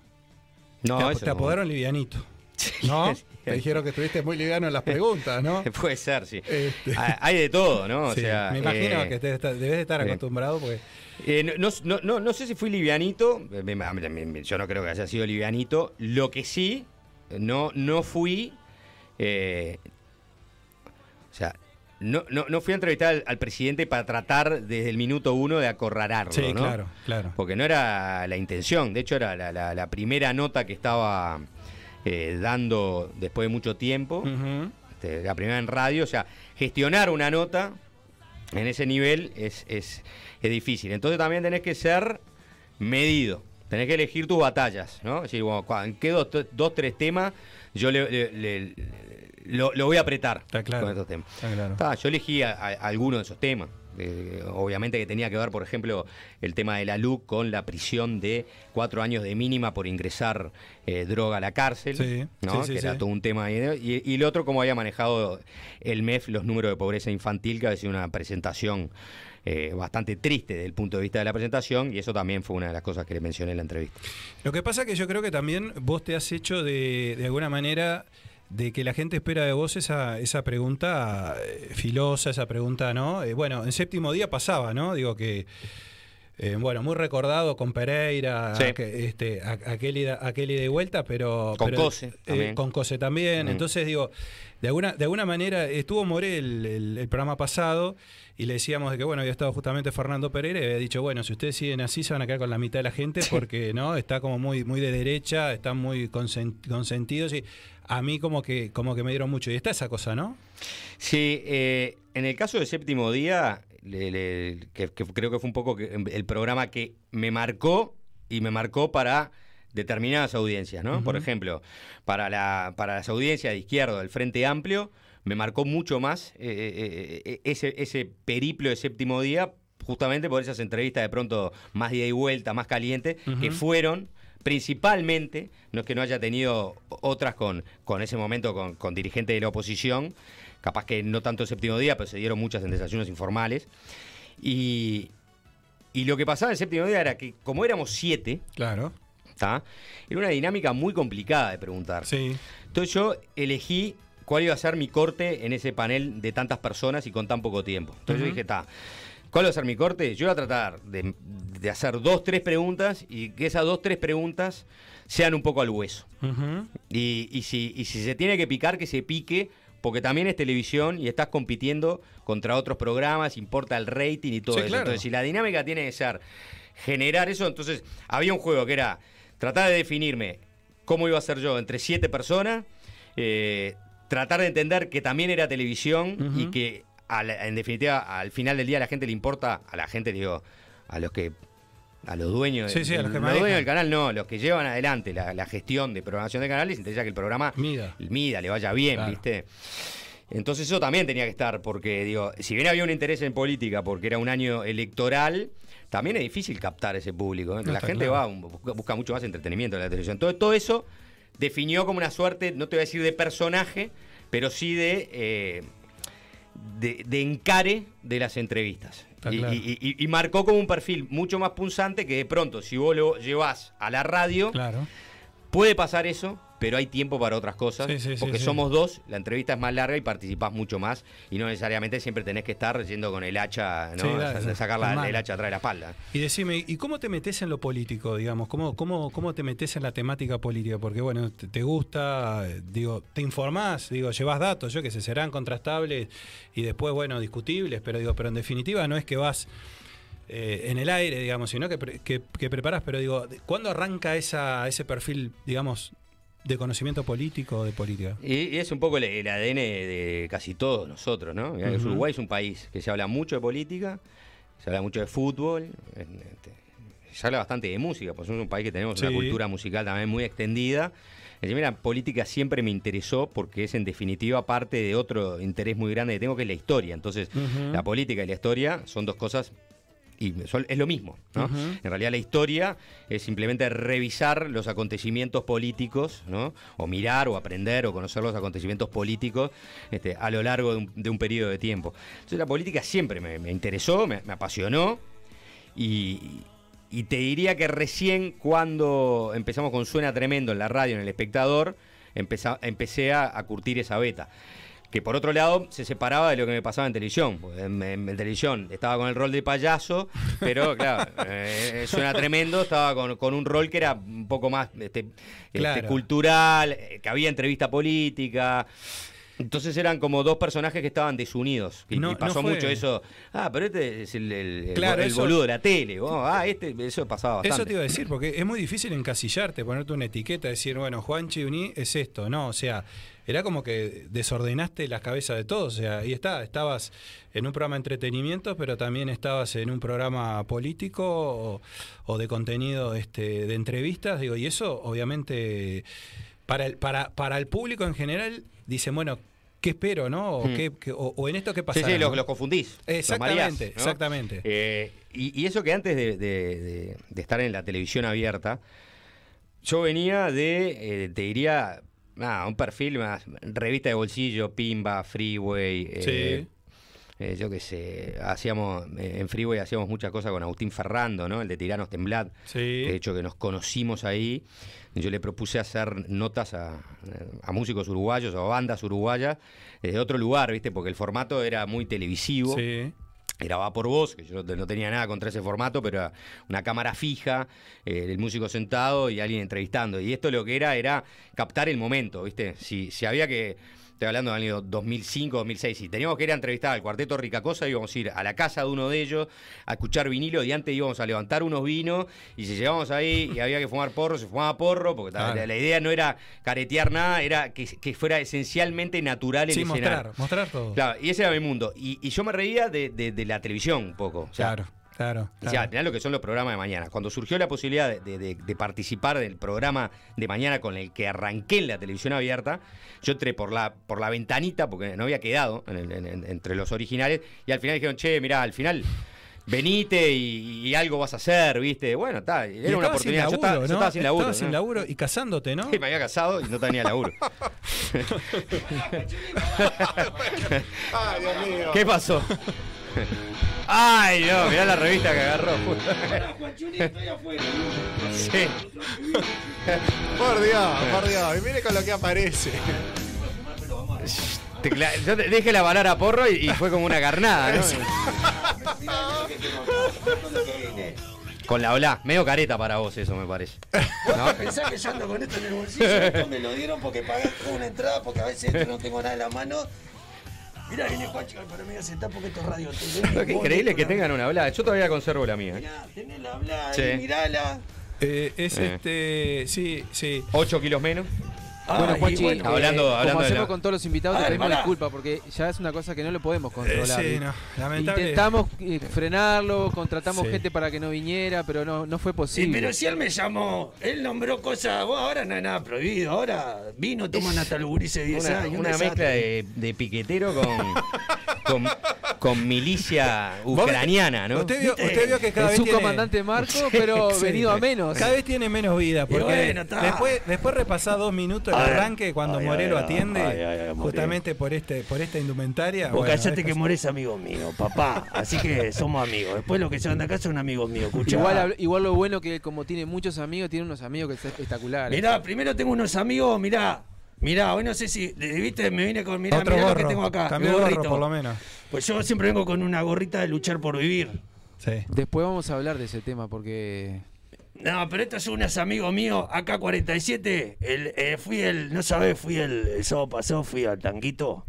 No, te, ap- eso te no. apodaron livianito. ¿No? (laughs) Te dijeron que estuviste muy liviano en las (laughs) preguntas, ¿no? (laughs) Puede ser, sí. Este. Hay de todo, ¿no? O sea, me imagino eh, que te- debes de estar acostumbrado porque Eh, no, no- no- no sé si fui livianito, eh, yo no creo que haya sido livianito. Lo que sí, no, no fui. eh, o sea, no, no, no fui a entrevistar al, al presidente para tratar desde el minuto uno de acorralarlo. Sí, ¿no? claro, claro. Porque no era la intención. De hecho, era la, la- la primera nota que estaba eh, dando después de mucho tiempo. Este, la primera en radio. O sea, gestionar una nota en ese nivel es, es, es difícil. Entonces también tenés que ser medido. Tenés que elegir tus batallas, ¿no? Es decir, bueno, ¿en qué dos, dos, tres temas yo le, le- le- lo, lo voy a apretar claro, con estos temas? está claro. Ta, yo elegí a, a- algunos de esos temas. Eh, obviamente que tenía que ver, por ejemplo, el tema de la LUC con la prisión de cuatro años de mínima por ingresar eh, droga a la cárcel, Sí, ¿no? sí, sí, que era sí. todo un tema. Y, y el otro, cómo había manejado el MEF los números de pobreza infantil, que ha sido una presentación eh, bastante triste desde el punto de vista de la presentación, y eso también fue una de las cosas que le mencioné en la entrevista. Lo que pasa que yo creo que también vos te has hecho de, de alguna manera de que la gente espera de vos esa, esa pregunta eh, filosa, esa pregunta, ¿no? Eh, bueno, en séptimo día pasaba, ¿no? Digo que eh, bueno, muy recordado con Pereira, Sí. que, este, aquel, ida, aquel ida y vuelta, pero. Con pero, Cose eh, también. con Cose también. Mm. Entonces, digo, de alguna, de alguna manera, estuvo Morel el, el programa pasado y le decíamos de que, bueno, había estado justamente Fernando Pereira y había dicho, bueno, si ustedes siguen así, se van a quedar con la mitad de la gente porque, ¿no? Está como muy, muy de derecha, están muy consen- consentidos y. A mí como que, como que me dieron mucho. Y está esa cosa, ¿no? Sí, eh, en el caso de Séptimo Día, le- le- que, que creo que fue un poco que- el programa que me marcó y me marcó para determinadas audiencias, ¿no? Por ejemplo, para, la, para las audiencias de izquierda del Frente Amplio, me marcó mucho más eh, eh, eh, ese, ese periplo de Séptimo Día, justamente por esas entrevistas de pronto más ida y vuelta, más calientes, que Ujú. fueron principalmente, no es que no haya tenido otras con, con ese momento con, con dirigentes de la oposición, capaz que no tanto el séptimo día, pero se dieron muchas en desayunos informales. Y, y lo que pasaba en el séptimo día era que como éramos siete, Claro. ¿tá? era una dinámica muy complicada de preguntar. Entonces yo elegí cuál iba a ser mi corte en ese panel de tantas personas y con tan poco tiempo. Entonces yo dije, está, ¿cuál va a ser mi corte? Yo voy a tratar de, de hacer dos, tres preguntas y que esas dos, tres preguntas sean un poco al hueso. Y, y si, y si se tiene que picar, que se pique, porque también es televisión y estás compitiendo contra otros programas, importa el rating y todo Sí, eso. claro. Entonces, si la dinámica tiene que ser generar eso, entonces había un juego que era tratar de definirme cómo iba a ser yo entre siete personas, eh, tratar de entender que también era televisión y que la- en definitiva al final del día a la gente le importa, a la gente digo, a los que a los dueños, Sí, sí, a los que los manejan. dueños del canal no, los que llevan adelante la, la gestión de programación de canales, les interesa que el programa mida, mida le vaya bien, Claro. ¿viste? Entonces eso también tenía que estar, porque digo, si bien había un interés en política, porque era un año electoral, también es difícil captar ese público. ¿eh? No, la gente claro. va, busca, busca mucho más entretenimiento en la televisión. Todo, todo eso definió como una suerte, no te voy a decir de personaje, pero sí de, eh, de, de encare de las entrevistas. Está Y, claro. y- y- y marcó como un perfil mucho más punzante que de pronto, si vos lo llevas a la radio, Claro. Puede pasar eso, pero hay tiempo para otras cosas. Sí, sí, sí, porque sí. somos dos, la entrevista es más larga y participás mucho más. Y no necesariamente siempre tenés que estar yendo con el hacha, ¿no? Sacar la- el hacha atrás de la espalda. Y decime, ¿y cómo te metes en lo político, digamos? ¿Cómo, cómo, cómo te metes en la temática política? Porque, bueno, te, te gusta, digo, te informás, digo, llevas datos, yo que sé, serán contrastables y después, bueno, discutibles, pero digo, pero en definitiva no es que vas eh, en el aire, digamos, sino que, pre- que, que preparas, pero digo, ¿cuándo arranca esa, ese perfil, digamos, de conocimiento político o de política? Y, y es un poco el, el ADN de casi todos nosotros, ¿no? Ujú. Uruguay es un país que se habla mucho de política, se habla mucho de fútbol, este, se habla bastante de música, porque somos un país que tenemos una cultura musical también muy extendida. Es decir, mira, política siempre me interesó porque es en definitiva parte de otro interés muy grande que tengo, que es la historia. Entonces, la política y la historia son dos cosas y son- es lo mismo, ¿no? En realidad la historia es simplemente revisar los acontecimientos políticos, ¿no? O mirar o aprender o conocer los acontecimientos políticos este, a lo largo de un, de un periodo de tiempo. Entonces la política siempre me, me interesó, me, me apasionó y, y te diría que recién cuando empezamos con Suena Tremendo en la radio, en El Espectador, empecé a, a curtir esa beta. Que por otro lado se separaba de lo que me pasaba en televisión. porque En, en- en televisión estaba con el rol de payaso, pero (laughs) claro, eh, suena tremendo, estaba con, con un rol que era un poco más este, este, cultural, eh, que había entrevista política. Entonces eran como dos personajes que estaban desunidos. Y, No- y pasó no mucho eso. Ah, pero este es el, el- el- Claro, el eso- boludo de la tele. Oh, ah, este, eso pasaba bastante. Eso te iba a decir, porque es muy difícil encasillarte, ponerte una etiqueta, decir, bueno, Juan Chivní es esto, no, o sea, era como que desordenaste las cabezas de todos, o sea, ahí está, estabas en un programa de entretenimiento, pero también estabas en un programa político o, o de contenido este, de entrevistas, digo, y eso obviamente para el, para, para el público en general dicen, bueno, ¿qué espero, no? O, Hmm. qué- qué- o- o en esto qué pasa. Sí, sí, los, los confundís. los Exactamente, mareás, ¿no? exactamente. Eh, y, y eso que antes de, de- de- de estar en la televisión abierta, yo venía de, eh, te diría, nada, un perfil más, revista de bolsillo, Pimba, Freeway. eh, eh, yo qué sé, hacíamos, en Freeway hacíamos muchas cosas con Agustín Ferrando, ¿no? El de Tiranos Temblad. Sí. De hecho que nos conocimos ahí. Yo le propuse hacer notas a, a músicos uruguayos o a bandas uruguayas desde otro lugar, ¿viste? Porque el formato era muy televisivo. Sí. Grababa por voz, que yo no no tenía nada contra ese formato, pero era una cámara fija, eh, el músico sentado y alguien entrevistando. Y esto lo que era era captar el momento, ¿viste? Si, si había que, estoy hablando del año 2005, 2006, si teníamos que ir a entrevistar al cuarteto Ricacosa, íbamos a ir a la casa de uno de ellos a escuchar vinilo y antes íbamos a levantar unos vinos y si llegábamos ahí y había que fumar porro, se fumaba porro, porque la- Claro. la, la idea no era caretear nada, era que, que fuera esencialmente natural el Sí, escenario. mostrar, mostrar todo. Claro, y ese era mi mundo. Y, y yo me reía de, de- de la televisión un poco. O sea, Claro, claro. o sea, mirá lo que son los programas de mañana. Cuando surgió la posibilidad de, de- de- de participar del programa de mañana con el que arranqué en la televisión abierta, yo entré por la, por la ventanita, porque no había quedado en el- en- en- entre los originales, y al final dijeron, che, mirá, al final venite y, y algo vas a hacer, ¿viste? Bueno, está, era una oportunidad. yo, laburo, estaba, yo ¿no? estaba sin laburo. Estabas sin laburo y casándote, ¿no? Sí, (laughs) me había casado y no tenía laburo. (laughs) (laughs) Ay, Dios mío. ¿Qué pasó? Ay, no, mirá la revista que agarró. Sí. Por Dios, por Dios. Y mire con lo que aparece. Yo te dije la palabra porro y, y fue como una carnada, ¿no? Con la ola, medio careta para vos eso me parece. ¿No? Pensá que yo ando con esto en el bolsillo, esto me lo dieron porque pagué una entrada, porque a veces no tengo nada en la mano. Mirá, viene Juancho, pero me voy a sentar porque esto es radio. (laughs) Qué increíble que tengan una ola. Yo todavía conservo la mía. ¿eh? Tenés la habla Sí. mirala. Eh, es Eh. este. Sí, sí. 8 kilos menos. Bueno, Ay, Juanchi, bueno. eh, Hablando- como hablando hacemos la- con todos los invitados, A te pedimos disculpas porque ya es una cosa que no lo podemos controlar. Eh, sí, no, lamentable. Intentamos eh, frenarlo, contratamos Sí. gente para que no viniera, pero no, no fue Sí, posible. pero si él me llamó, él nombró cosas, vos ahora no hay nada prohibido, ahora vino, toman hasta de 10 Una, años. un una mezcla de, de piquetero con, con, con milicia (laughs) ucraniana, ¿no? Usted vio, ¿Viste? usted vio que cada es vez un tiene- comandante Marco, (laughs) pero Sí. venido a menos. Cada vez tiene menos vida, porque bueno, después, después repasá dos minutos el. Arranque cuando Ay, Morelo ay, atiende, ay, ay, ay, Morelo. justamente por este, por esta indumentaria. Vos bueno, callate que More es amigo mío, papá. Así que somos amigos. Después los que se van de acá son amigos míos. Escuchá. Igual, igual lo bueno que como tiene muchos amigos, tiene unos amigos que son espectaculares. Mirá, primero tengo unos amigos, mirá. Mirá, hoy no sé si, viste, me vine con, mirá, Otro mirá lo gorro, que tengo acá. de gorro por lo menos. Pues yo siempre vengo con una gorrita de luchar por vivir. Sí. Después vamos a hablar de ese tema porque No, pero estos son unos amigos míos, AK-47. El, eh, fui el, no sabés, fui el, el sábado pasado, fui al tanguito.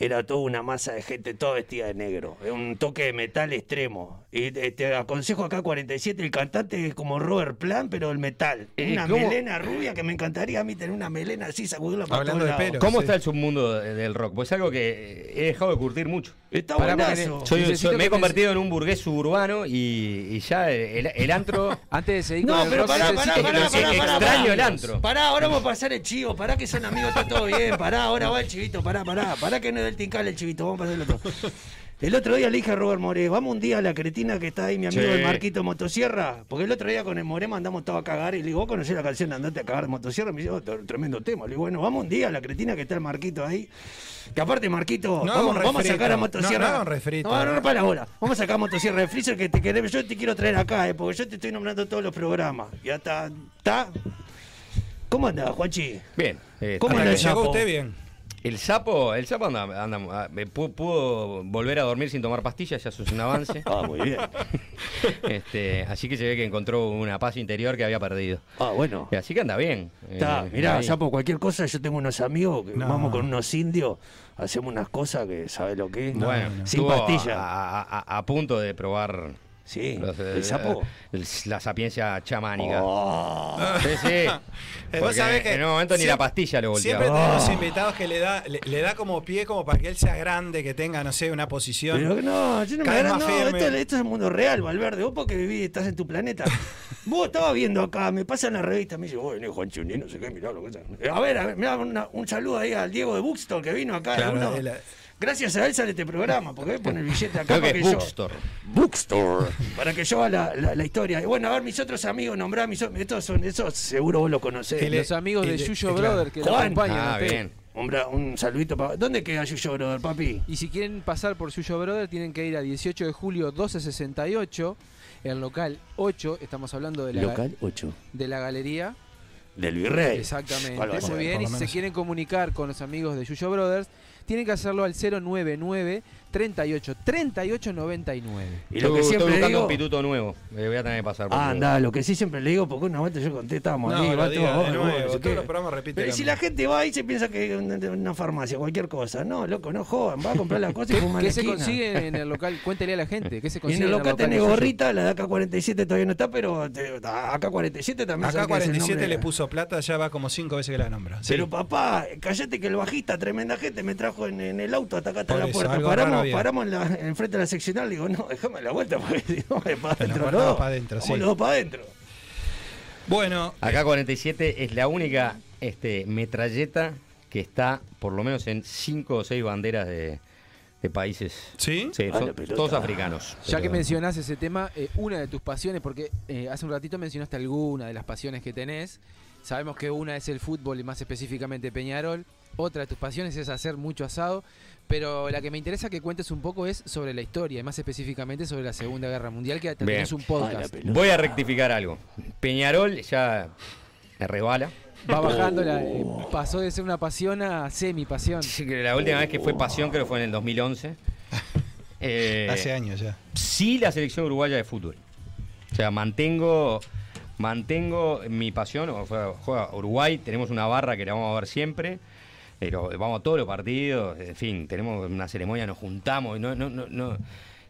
Era toda una masa de gente, toda vestida de negro. Es un toque de metal extremo. Y eh, te aconsejo acá 47, el cantante es como Robert Plant, pero el metal. Eh, Una ¿cómo? melena rubia que me encantaría a mí tener una melena así, sacudirla para Hablando de lados. ¿Cómo Sí. está el submundo de- del rock? Pues es algo que he dejado de curtir mucho. Está Pará, buenazo. Necesito soy- me he que convertido en un burgués suburbano y, y ya el, el antro. (laughs) antes de seguir No, con el pero rock, pará, necesito pará, que pará, pará, pará, extraño pará. el antro. Pará, ahora vamos a pasar el chivo, pará que son amigos, está todo bien, pará, ahora va el chivito, pará, pará, pará que no es del tincal el chivito, vamos a pasar el otro. El otro día le dije a Robert More, vamos un día a la cretina que está ahí, mi amigo Sí. el Marquito Motosierra, porque el otro día con el More mandamos todo a cagar y le digo, ¿vos conocés la canción de Andate a cagar de Motosierra? Me dice, oh, tremendo tema. Le digo, bueno, vamos un día a la cretina que está el Marquito ahí. Que aparte, Marquito, No vamos, vamos a sacar a No, Motosierra. no refrito. No, no, no, para la bola. Vamos a sacar a Motosierra de Freezer que te queremos. Yo te quiero traer acá, eh, porque yo te estoy nombrando todos los programas. Ya está. ¿Está? ¿Cómo anda, Juanchi? Bien. eh, ¿Cómo anda el llegó sapo? usted bien. El sapo, el sapo anda, anda- ah, me pu- pudo volver a dormir sin tomar pastillas, ya eso es un avance. (laughs) Ah, muy bien. (laughs) Este, así que se ve que encontró una paz interior que había perdido. Ah, bueno. Y Así que anda bien. Está, Eh, mirá, ahí. Sapo, cualquier cosa, yo tengo unos amigos que No. vamos con unos indios, hacemos unas cosas que sabe lo que es. Bueno, sin estuvo pastilla. A, a- a punto de probar. Sí, los, eh, el sapo. el- la sapiencia chamánica. Oh. Sí, sí. Vos Porque sabés que en un momento ni la pastilla lo volteaba. Siempre tenemos Oh. invitados que le da, le, le da como pie como para que él sea grande, que tenga, no sé, una posición. Pero no, yo no me agarro, no, esto, esto es el mundo real, Valverde. Vos porque vivís, estás en tu planeta. (laughs) Vos estabas viendo acá, me pasan la revista, me dice, bueno, Juan Chuní, no sé qué, mirá lo que es". A ver, a ver, mirá, una- un saludo ahí al Diego de Buxton que vino acá. Claro, Gracias a él sale este programa, porque él pone el billete acá Creo para que yo. Bookstore. Bookstore. Para que yo haga la, la, la historia. Y bueno, a ver, mis otros amigos, nombrá mis otros. Estos son, esos seguro vos los conocés. Y los amigos de Yuyo. Brother que lo acompañan. Ah, bien. Hombre, un saludito para. ¿Dónde queda Yuyo Brother, papi? Y si quieren pasar por Yuyo Brother, tienen que ir a 18 de julio 1268, el local 8. Estamos hablando de la, Local 8. de la galería. Del Virrey. Exactamente. ¿Cuál va a Muy bien. Y si se quieren comunicar con los amigos de Yuyo Brothers, tienen que hacerlo al 099 38 38 99. Y lo Estoy- que estoy siempre buscando digo- un pituto nuevo. Me voy a tener que pasar. por Ah, anda, lo que sí siempre le digo, porque una vuelta yo conté, estábamos No, ahí, va diga nuevo, todos los programas repiten Pero si la gente va ahí se piensa que es una, farmacia, cualquier cosa. No, loco, no jodan, va a comprar la (laughs) cosa y ¿Qué, fuma en qué se esquina. consigue en el local? Cuéntele a la gente. ¿Qué se Y consigue en el local tenés suyo? gorrita, la de AK-47 todavía no está, pero te- AK-47 también Acá sabe que es el 47 nombre. le puso plata, ya va como cinco veces que la nombra. Sí. Pero papá, callate que el bajista, tremenda gente, me trajo en, en el auto hasta acá hasta Por la eso, puerta. Paramos, había. paramos en, la, en frente de la seccional, digo, no, déjame la vuelta porque si no me para adentro. dos. para adentro, Vamos sí. los dos para adentro. Bueno, Acá 47 es la única este, metralleta que está por lo menos en 5 o 6 banderas de, de países. ¿Sí? Sí, Ah, son todos africanos. Ya que mencionás ese tema, eh, una de tus pasiones, porque eh, hace un ratito mencionaste alguna de las pasiones que tenés. Sabemos que una es el fútbol y más específicamente Peñarol. Otra de tus pasiones es hacer mucho asado. Pero la que me interesa que cuentes un poco es sobre la historia, y más específicamente sobre la Segunda Guerra Mundial, que tenés un podcast. Voy a rectificar algo. Peñarol ya me rebala. Va bajando, la, eh, pasó de ser una pasión a semi-pasión. Sí, que la última vez que fue pasión creo que fue en el 2011. (laughs) Eh, hace años ya. sí la selección uruguaya de fútbol. O sea, mantengo mantengo mi pasión. o juega Uruguay, tenemos una barra que la vamos a ver siempre. Pero vamos a todos los partidos, en fin, tenemos una ceremonia, nos juntamos, no, no, no, no,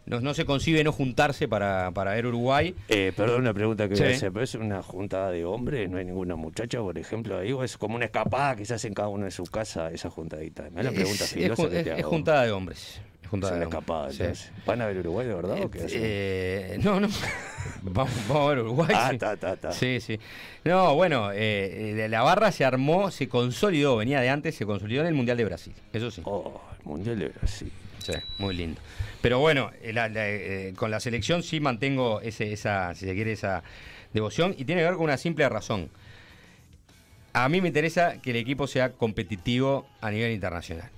no, no se concibe no juntarse para, para ver Uruguay. Eh, perdón una pregunta que voy a Sí. hacer, pero es una juntada de hombres, no hay ninguna muchacha, por ejemplo, ahí, o es como una escapada que se hace en cada uno de su casa, esa juntadita. Me la pregunta es, es que es- es juntada de hombres. Es juntada Es de una hombres, escapada, sí. entonces. ¿Van a ver Uruguay de verdad o qué hacen? Eh, no, no. (laughs) vamos, vamos a ver Uruguay. Ah, sí. ta, ta, ta. Sí, sí. No, bueno, eh, eh, la barra se armó, se consolidó, venía de antes, se consolidó en el Mundial de Brasil. Eso sí. Oh, el Mundial de Brasil. Sí, muy lindo. Pero bueno, eh, la- la, eh, con la selección sí mantengo ese, esa, si se quiere, esa devoción y tiene que ver con una simple razón. A mí me interesa que el equipo sea competitivo a nivel internacional.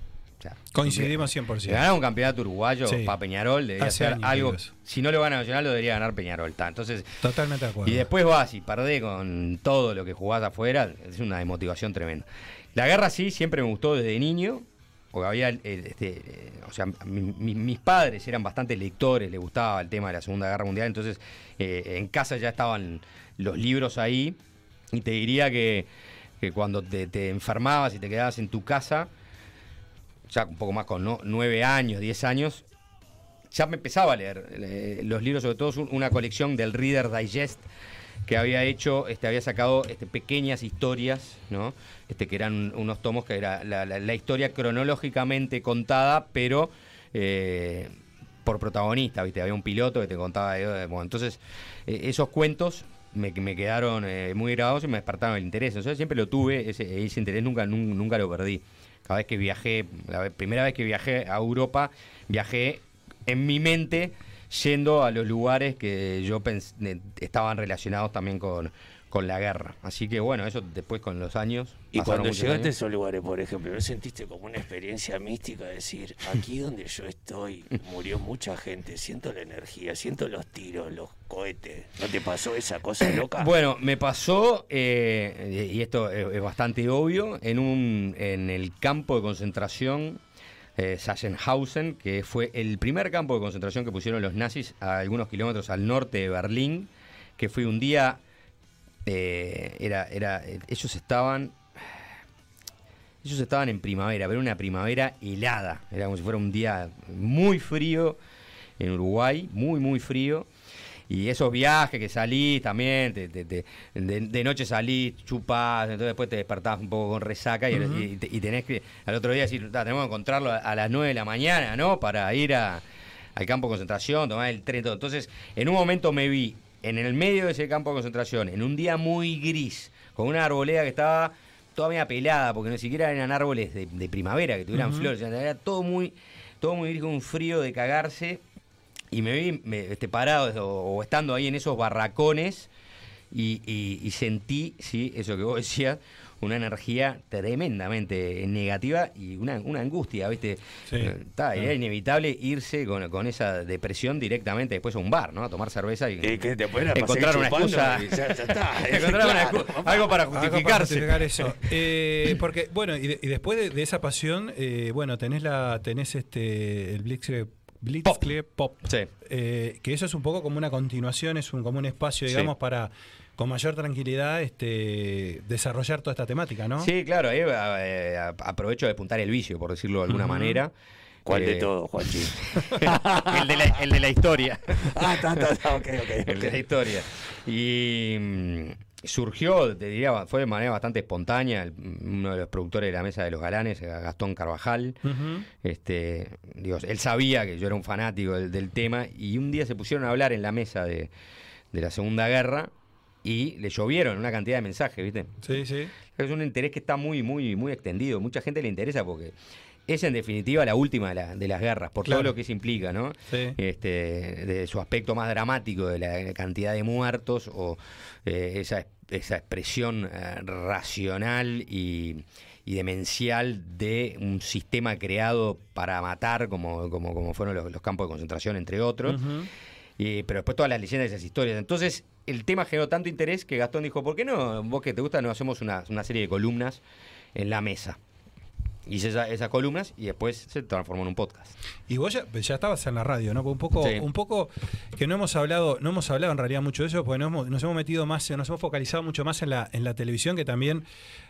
O sea, Coincidimos que 100%. Ganar un campeonato uruguayo Sí. para Peñarol debería ser algo. Si no lo gana Nacional, lo debería ganar Peñarol. ta. Entonces, Totalmente de acuerdo. y después vas y perdés con todo lo que jugás afuera, es una desmotivación tremenda. La guerra sí, siempre me gustó desde niño, porque había, el- este, eh, o sea, mi- mi- mis padres eran bastante lectores, les gustaba el tema de la Segunda Guerra Mundial, entonces eh, en casa ya estaban los libros ahí, y te diría que, que cuando te, te enfermabas y te quedabas en tu casa, ya un poco más con ¿no? nueve años, diez años, ya me empezaba a leer eh, los libros, sobre todo un- una colección del Reader Digest que había hecho, este, había sacado este, pequeñas historias, ¿no? Este, que eran unos tomos que era la, la- historia cronológicamente contada, pero eh, por protagonista, ¿viste? Había un piloto que te contaba. de- bueno, entonces, eh, esos cuentos me, me quedaron eh, muy grabados y me despertaron el interés. Sea, siempre lo tuve, ese, ese interés nunca, nun- nunca lo perdí. Cada vez que viajé, la primera vez que viajé a Europa, viajé en mi mente yendo a los lugares que yo eh, estaban relacionados también con, con la guerra. Así que bueno, eso después con los años. Y cuando llegaste a esos lugares, por ejemplo, ¿no sentiste como una experiencia mística? Decir, aquí donde yo estoy murió mucha gente, siento la energía, siento los tiros, los cohetes. ¿No te pasó esa cosa (coughs) loca? Bueno, me pasó, eh, y esto es, es bastante obvio, en, un, en el campo de concentración eh, Sachsenhausen, que fue el primer campo de concentración que pusieron los nazis a algunos kilómetros al norte de Berlín, que fue un día, eh, era, era, ellos estaban, ellos estaban en primavera, pero una primavera helada, era como si fuera un día muy frío en Uruguay, muy, muy frío. Y esos viajes que salís también, te- te- te- de, de noche salís, chupás, entonces después te despertás un poco con resaca y, y tenés que al otro día decir, "Ta, tenemos que encontrarlo a, a las 9 de la mañana, ¿no? Para ir a- al campo de concentración, tomar el tren, todo. Entonces, en un momento me vi en el medio de ese campo de concentración, en un día muy gris, con una arboleda que estaba todavía pelada, porque ni siquiera eran árboles de, de primavera, que tuvieran flores, era todo muy, todo muy gris, con un frío de cagarse. Y me vi me- este, parado o, o estando ahí en esos barracones y, y- y sentí, sí, eso que vos decías, una energía tremendamente negativa y una, una angustia, ¿viste? Sí. Eh, está, Sí. Era inevitable irse con, con esa depresión directamente después a un bar, ¿no? A tomar cerveza y, Y que después era para encontrar una excusa. chupando y ya- ya está. (laughs) encontrar una Claro, excu- algo para Algo justificarse. justificar eso. (laughs) Eh, porque, bueno, y, de- y después de, de esa pasión, eh, bueno, tenés la tenés este el Blitzkrieg Blitzkrieg Pop. Eh, que eso es un poco como una continuación, es un, como un espacio, Sí. digamos, para con mayor tranquilidad este, desarrollar toda esta temática, ¿no? Sí, claro, ahí eh, a- aprovecho de apuntar el vicio, por decirlo de alguna manera. ¿Cuál de Eh, todos, Juanchi? (laughs) el, de la, el de la historia. (laughs) Ah, está, está, está, ok, ok, El de la historia. Y mm, surgió, te diría, fue de manera bastante espontánea. el- uno de los productores de la Mesa de los Galanes, era Gastón Carvajal. Este, digo, él sabía que yo era un fanático del, del tema y un día se pusieron a hablar en la mesa de, de la Segunda Guerra y le llovieron una cantidad de mensajes, ¿viste? Sí, sí. Es un interés que está muy, muy, muy extendido. Mucha gente le interesa porque es en definitiva la última de, la- de las guerras, por Claro. todo lo que eso implica, ¿no? Sí. Este, de su aspecto más dramático, de la cantidad de muertos o eh, esa, esa expresión eh, racional y, y demencial de un sistema creado para matar, como, como, como fueron los, los campos de concentración, entre otros. Ujú. Y- pero después todas las leyendas de esas historias. Entonces, el tema generó tanto interés que Gastón dijo, ¿por qué no, vos que te gusta, no hacemos una, una serie de columnas en la mesa? Hice esa- esas columnas y después se transformó en un podcast. Y vos ya, ya estabas en la radio, ¿no? Un poco, Sí. un poco que no hemos hablado, no hemos hablado en realidad mucho de eso, porque nos hemos, nos hemos metido más, nos hemos focalizado mucho más en la, en la televisión, que también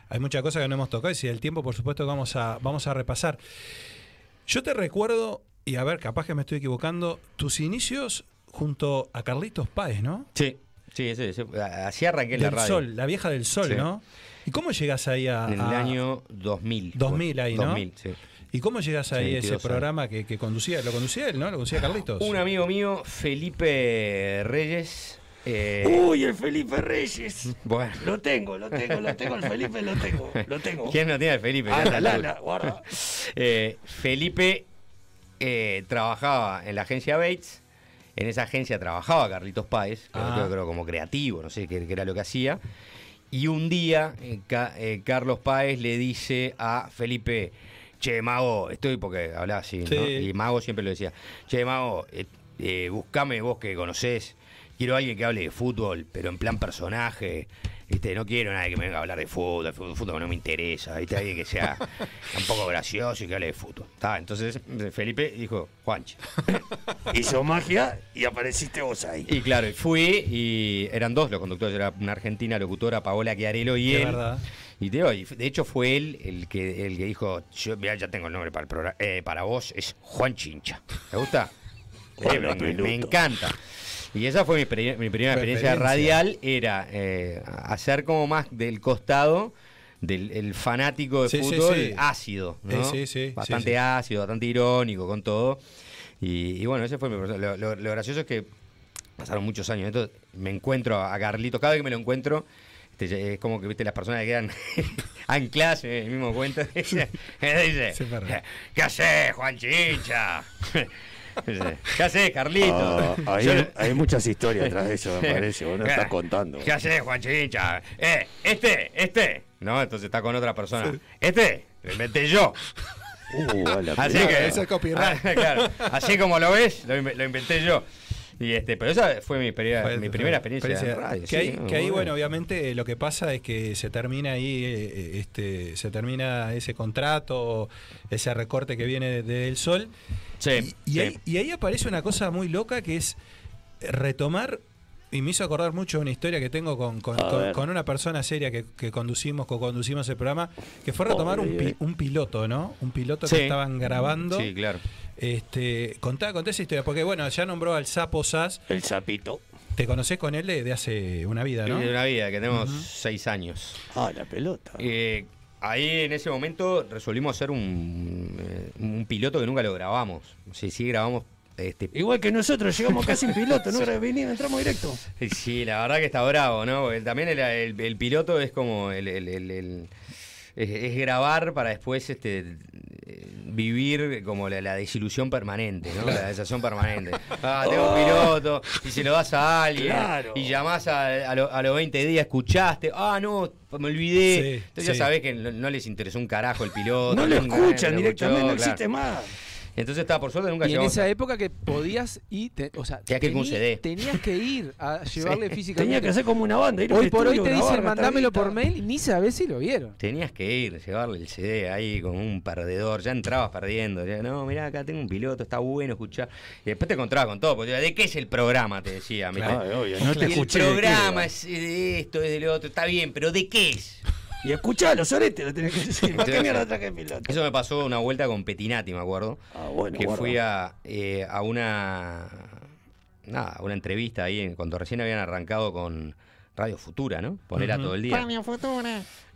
hay muchas cosas que no hemos tocado, y si el tiempo, por supuesto, que vamos a, vamos a repasar. Yo te recuerdo, y a ver, capaz que me estoy equivocando, tus inicios junto a Carlitos Páez, ¿no? Sí, sí, ese, ese- así arranqué en la Del radio. Sol, la vieja del Sol, Sí. ¿no? ¿Y cómo llegas ahí a...? En el a- año 2000. 2000 ahí, ¿no? 2000, sí. ¿Y cómo llegas ahí a ese 22 años. programa que, que conducía? ¿Lo conducía él, no? ¿Lo conducía Carlitos? Un amigo mío, Felipe Reyes. eh, Uy, el Felipe Reyes. (laughs) bueno. Lo tengo, lo tengo, lo tengo, el Felipe lo tengo, lo tengo. ¿Quién no tiene al Felipe? Ah, la, la, la, guarda. (laughs) Eh, Felipe eh, trabajaba en la agencia Bates. En esa agencia trabajaba Carlitos Páez, creo, Ah. creo- creo como creativo, no sé qué, qué era lo que hacía. Y un día eh, Ca- eh, Carlos Páez le dice a Felipe, che, Mago, estoy porque hablaba así, ¿no? Y Mago siempre lo decía, che, Mago, eh, buscame vos que conocés, quiero alguien que hable de fútbol, pero en plan personaje. ¿Viste? No quiero nadie que me venga a hablar de fútbol, de fútbol, fútbol no me interesa, ¿viste? alguien que sea (laughs) un poco gracioso y que hable de fútbol. Entonces Felipe dijo, Juanchi. (laughs) Hizo magia y apareciste vos ahí. Y claro, y fui y eran dos los conductores, era una argentina locutora, Paola Chiarello y él. verdad. Y y de hecho fue él el que, el que dijo, yo mirá, ya tengo el nombre para el programa, eh, para vos, es Juan Chincha. ¿Te gusta? Eh, me encanta. Y esa fue mi, pri- mi primera experiencia radial, era eh, hacer como más del costado del el fanático de Sí, fútbol sí. ácido, ¿no? Sí, sí, Bastante ácido, bastante irónico con todo. Y, y bueno, ese fue mi proceso. Lo, lo- lo gracioso es que pasaron muchos años. Entonces me encuentro a Carlitos, cada vez que me lo encuentro, este, es como que viste las personas que quedan (laughs) ancladas en el mismo cuento. (laughs) Dice. (laughs) ¿qué haces, Juan Chincha? ¿Qué haces, Carlitos? Ah, hay, Yo- hay muchas historias atrás de eso, me (laughs) parece. Vos no estás contando. ¿Qué haces, Juan Chincha? Eh, este, este. No, entonces está con otra persona. Este, lo inventé yo. Uh, Así que, Ese es copyright. (laughs) Ah, claro, así como lo ves, lo inventé yo. Y este, pero esa fue mi, Fue- mi primera experiencia experiencia- en radio. Que, sí, ahí, ¿no? que ahí, bueno, obviamente lo que pasa es que se termina ahí, eh, eh, este, se termina ese contrato, ese recorte que viene de- del sol. Sí, Y, y sí. ahí, y ahí aparece una cosa muy loca que es retomar, y me hizo acordar mucho una historia que tengo con, con- A con- ver. con una persona seria que, que conducimos, co-conducimos el programa, que fue retomar un, pi- un piloto, ¿no? Un piloto Sí. que estaban grabando. Sí, claro. Este, contá, contá esa historia, porque bueno, ya nombró al Sapo Sass, El sapito. te conocés con él de, de hace una vida, ¿no? De una vida, que tenemos seis años. Ah, la pelota. Eh, ahí en ese momento resolvimos hacer un, eh, un piloto que nunca lo grabamos. Sí, sí, grabamos. Este, Igual que nosotros llegamos casi en piloto, ¿no? (laughs) Venimos, entramos directo. Sí, la verdad que está bravo, ¿no? Porque también el, el- el piloto es como el, el- el- el- es, es grabar para después este eh, vivir como la, la desilusión permanente, ¿no? La desación permanente. (laughs) Ah, tengo un piloto, y se lo das a alguien, Claro. y llamás a, a, lo- a los 20 días, escuchaste, ah, no, me olvidé. Sí, Entonces sí. ya sabés que no, no les interesó un carajo el piloto. No lo escuchan directamente, no existe claro. más. Entonces estaba por suerte nunca Y en esa a- época que podías ir, te- o sea, Tenías que tenías que ir a (laughs) llevarle físicamente. Tenía que hacer como una banda. ir Hoy por hoy te dicen mandámelo por mail y ni sabés si lo vieron. Tenías que ir, llevarle el CD ahí con un perdedor, ya entrabas perdiendo. Ya, no, mirá, acá tengo un piloto, está bueno, escuchar. Y después te encontrabas con todo, porque ¿de qué es el programa? Te decía. ¿viste? Claro, obvio, no te Y escuché El de qué programa es de esto, es de lo otro, está bien, pero ¿de qué es? Y escuchá, los oretes lo tenés que decir. ¿Para qué mierda traje el piloto? Eso me pasó una vuelta con Petinati, me acuerdo. Ah, bueno, que guarda. fui a, eh, a una nada, a una entrevista ahí cuando recién habían arrancado con Radio Futura, ¿no? Poner a todo el día.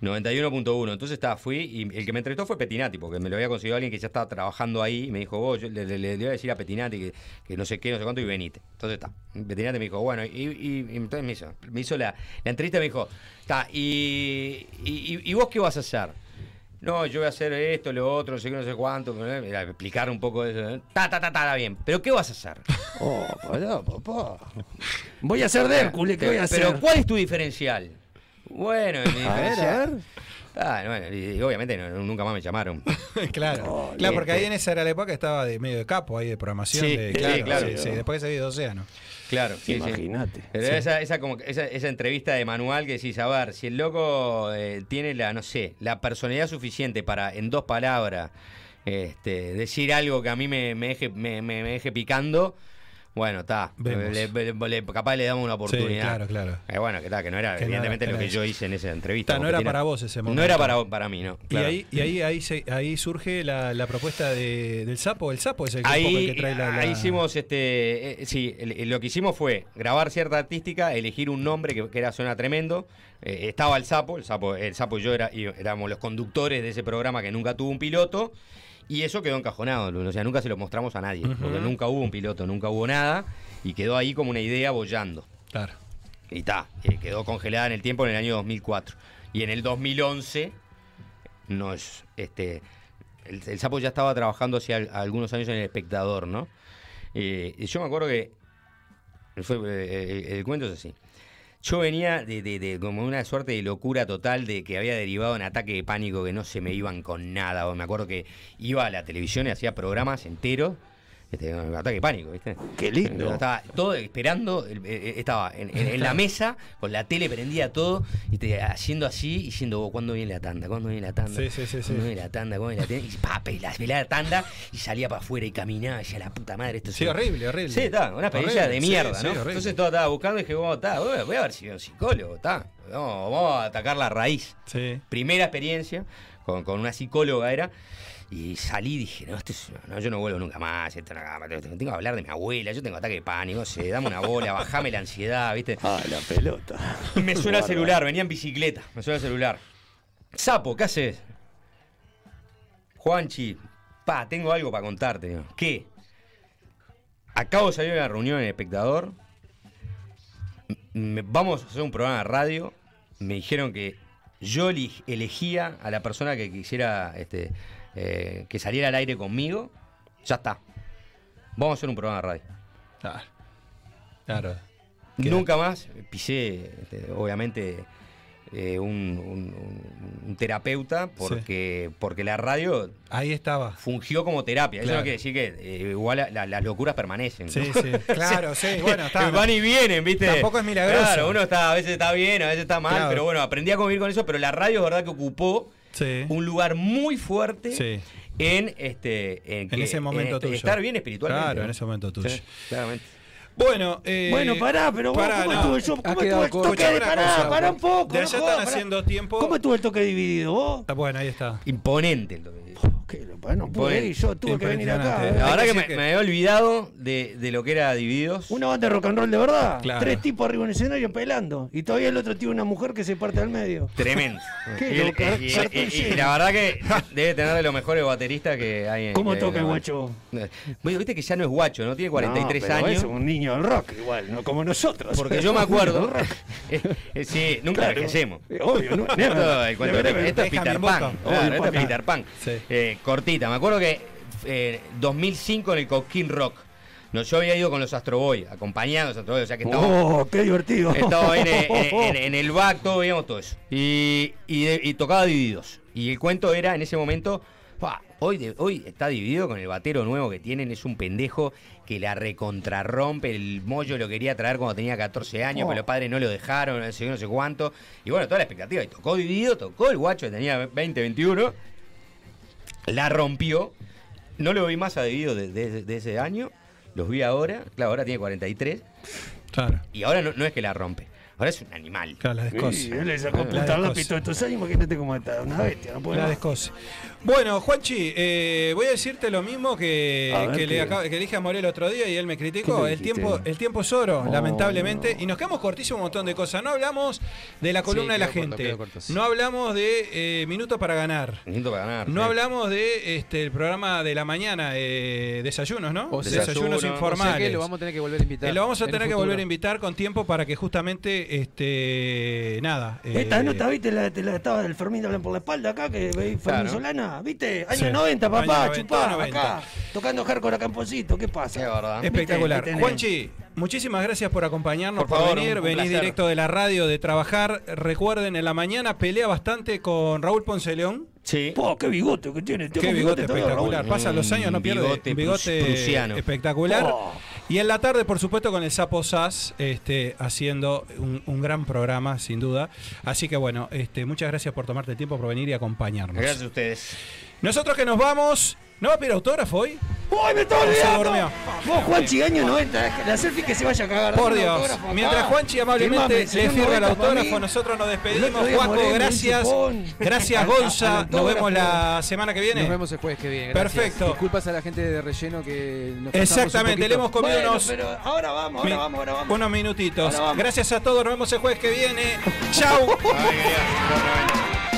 91.1. Entonces estaba, fui y el que me entrevistó fue Petinati, porque me lo había conseguido alguien que ya estaba trabajando ahí y me dijo, vos, yo le, le- le voy a decir a Petinati que, que no sé qué, no sé cuánto y venite. Entonces está. Petinati me dijo, bueno, y, y- y entonces me hizo, me hizo la, la entrevista y me dijo, está, y, y, y vos qué vas a hacer? No, yo voy a hacer esto, lo otro, no sé qué, no sé cuánto. Explicar un poco eso. ¿eh? Ta, ta, ta, ta, está bien. ¿Pero qué vas a hacer? (laughs) Oh, pará, papá. Voy a hacer de Hércules, ¿qué voy a hacer? Pero ¿cuál es tu diferencial? Bueno, mi A ver, diferencial- a ver. Ah, bueno, y, y obviamente no- nunca más me llamaron. (laughs) claro, Oh, claro, porque ahí en esa era la época que estaba de medio de capo ahí de programación. Sí, de- sí, claro, claro. sí, sí, después que se vio de océano. Claro, sí, sí. Imagínate. Pero Sí. esa, esa, como, que- esa, esa entrevista de manual que decís, a ver, si el loco eh, tiene la, no sé, la personalidad suficiente para, en dos palabras, este, decir algo que a mí me, me, deje, me, me- me deje picando, bueno, está. Le- le- le- capaz le damos una oportunidad. claro, claro. Eh, bueno, que tal, que no era Que no evidentemente era- lo que yo hice en esa entrevista. Ta, no era tiene- para vos ese No momento. era para, para mí, no. Y ahí, y ahí, ahí, se- ahí surge la, la propuesta de- del sapo. El sapo es el, que, un poco Ahí, el que trae la, la- ahí hicimos, este, eh, sí, el- el- lo que hicimos fue grabar cierta artística, elegir un nombre que, que era suena tremendo. Eh, estaba el sapo, el sapo, el sapo y yo era, y éramos los conductores de ese programa que nunca tuvo un piloto. Y eso quedó encajonado, o sea, nunca se lo mostramos a nadie, porque nunca hubo un piloto, nunca hubo nada, y quedó ahí como una idea bollando. Claro. Y está, quedó congelada en el tiempo en el año 2004. Y en el 2011 nos, este, el, el sapo ya estaba trabajando al- algunos años en el espectador, ¿no? Eh, y yo me acuerdo que fue, eh, el, el cuento es así. Yo venía de, de- de como una suerte de locura total de que había derivado en ataque de pánico que no se me iban con nada. Me acuerdo que iba a la televisión y hacía programas enteros. Este, ataque pánico, ¿viste? Qué lindo. Estaba todo esperando, eh, eh, estaba en, en- en la (laughs) mesa, con la tele prendía todo, y te, haciendo así, y diciendo, "Oh, ¿cuándo viene la tanda? ¿Cuándo viene la tanda? Sí, sí, sí, sí. ¿Cuándo viene la tanda? ¿Cuándo viene la tanda? Y pa, pe- la, la tanda, y salía para afuera y caminaba, y decía, la puta madre, esto es Sí, un-". horrible, horrible. Sí, está, una experiencia de sí, mierda, sí, ¿no? horrible. Entonces todo estaba buscando y dije, bueno, está, voy a- ver si veo un psicólogo, está. No, vamos a atacar la raíz. Sí. Primera experiencia, con, con una psicóloga era. Y salí y dije, no, esto es- no, yo no vuelvo nunca más. Esto, no, tengo que hablar de mi abuela, yo tengo ataque de pánico, sé, dame una bola, bajame la ansiedad, ¿viste? (laughs) Ah, la pelota. Me suena el celular, venía en bicicleta, me suena el celular. Sapo, ¿qué haces? Juanchi, pa, tengo algo para contarte. digo. ¿Qué? Acabo de salir de una reunión en el espectador. Me- vamos a hacer un programa de radio. Me dijeron que yo elegía a la persona que quisiera este, eh, que saliera al aire conmigo. Ya está. Vamos a hacer un programa de radio. Claro. Claro. Nunca más pisé, este, obviamente, eh, un, un- un- un terapeuta porque, porque la radio Ahí estaba. fungió como terapia. Eso no quiere decir que eh, igual la- la- las locuras permanecen. Sí, sí. Claro, sí. (laughs) Bueno, está. Van y vienen, ¿viste? Tampoco es milagroso. Claro, uno está, a veces está bien, a veces está mal, Claro. pero bueno, aprendí a convivir con eso, pero la radio es verdad que ocupó Sí. un lugar muy fuerte Sí. en este en, En que- ese momento en tuyo. estar bien espiritualmente. Claro, ¿no? en ese momento tuyo. Sí, claramente. Bueno, eh, Bueno, pará, pero vos, pará, ¿cómo no. estuvo yo? ¿Cómo estuvo el toque de pará, cosa, pará un poco? De no allá jodas, están pará. haciendo tiempo. ¿Cómo estuvo el toque dividido vos? Ah, Bueno, ahí está. Imponente el toque. Que lo- no pude Bueno, ir, yo tuve que venir acá. La verdad que que me, que- me había olvidado de, de lo que era Divididos. Una banda de rock and roll de verdad. Claro. Tres tipos arriba en el escenario pelando. Y todavía el otro tiene una mujer que se parte al medio. Tremendo. (laughs) Qué y, el- loca, y- y- cartón y- y lleno. la verdad que (laughs) debe tener de los mejores bateristas que hay en ¿Cómo toca el guacho? Bueno, viste que ya no es guacho, ¿no? Tiene 43 No, pero años. Es un niño del rock igual, no como nosotros. Porque yo me acuerdo. (laughs) Eh, sí, nunca Claro. envejecemos. Obvio, ¿no? Esto, es Peter Pan. Claro, esto es. Peter Pan. Eh, cortito. Me acuerdo que eh, 2005 en el Coquín Rock. No, yo había ido con los Astro Boy, acompañando a los Astro Boy, o sea que estaba, Oh, qué divertido. estaba en, en- (laughs) en- en el back, todo, veíamos todo eso. Y, y tocaba divididos. Y el cuento era en ese momento, "Fa, hoy, de- hoy está dividido con el batero nuevo que tienen, es un pendejo que la recontrarrompe, el mollo lo quería traer cuando tenía 14 años, Oh. pero los padres no lo dejaron, no sé, no sé cuánto. Y bueno, toda la expectativa, y tocó dividido, tocó el guacho que tenía 20, 21, la rompió. No lo vi más a dividido de, de- de ese año, los vi ahora, claro, ahora tiene 43. Claro. Y ahora no, no es que la rompe, ahora es un animal. Claro, la descoce. Sí, le sacó La lápiz todos estos años, imagínate cómo está, una bestia, no puede La descoce. Bueno, Juanchi, eh, voy a decirte lo mismo que, le, acabo- que le dije a Morel otro día y él me ¿Qué criticó. El tiempo, el tiempo es oro, Oh, lamentablemente. Y nos quedamos cortísimos un montón de cosas. No hablamos de la Sí, columna de la corto, gente. quedó corto, sí. No hablamos de eh, Minuto para ganar. Minuto para ganar. No sí. hablamos de este el programa de la mañana, eh, desayunos, ¿no? O sea, desayunos desayuno. informales. O sea que lo vamos a tener que volver a invitar. Eh, lo vamos a en tener que volver a invitar con tiempo para que justamente, este, nada. eh, Esta nota, ¿viste? La, la estaba del Fermín hablan por la espalda acá, que veis Fermín Claro. Solana, ¿viste? Año Sí. 90, papá, Año 90, chupá, 90. acá, tocando hardcore a Camponcito, ¿qué pasa? Qué verdad. Espectacular. Juanchi, muchísimas gracias por acompañarnos, Por por, favor, venir. Venís placer. directo de la radio, de trabajar. Recuerden, en la mañana pelea bastante con Raúl Ponce León. Sí. Po, qué bigote que tiene. Qué tengo bigote espectacular. Pasan los años, no pierde. bigote un bigote prus- prusiano. espectacular. Oh. Y en la tarde, por supuesto, con el Sapo Sass, este, haciendo un, un gran programa, sin duda. Así que bueno, este, muchas gracias por tomarte el tiempo por venir y acompañarnos. Gracias a ustedes. Nosotros que nos vamos. ¿No va a pedir autógrafo hoy? ¡Ay, me olvidando! durmió. Vos, Juanchi, año 90, la selfie que se vaya a cagar. Por Dios. Mientras Juanchi amablemente le firma el 90 para autógrafo, nosotros nos despedimos. Juaco, gracias. Gracias, (laughs) Gonza. Nos vemos la semana que viene. Nos vemos el jueves que viene. gracias. Perfecto. Disculpas a la gente de relleno que nos Exactamente, le hemos comido Bueno, unos, pero ahora vamos, ahora vamos, ahora vamos. unos minutitos. Vamos. Gracias a todos, nos vemos el jueves que viene. Día. (laughs)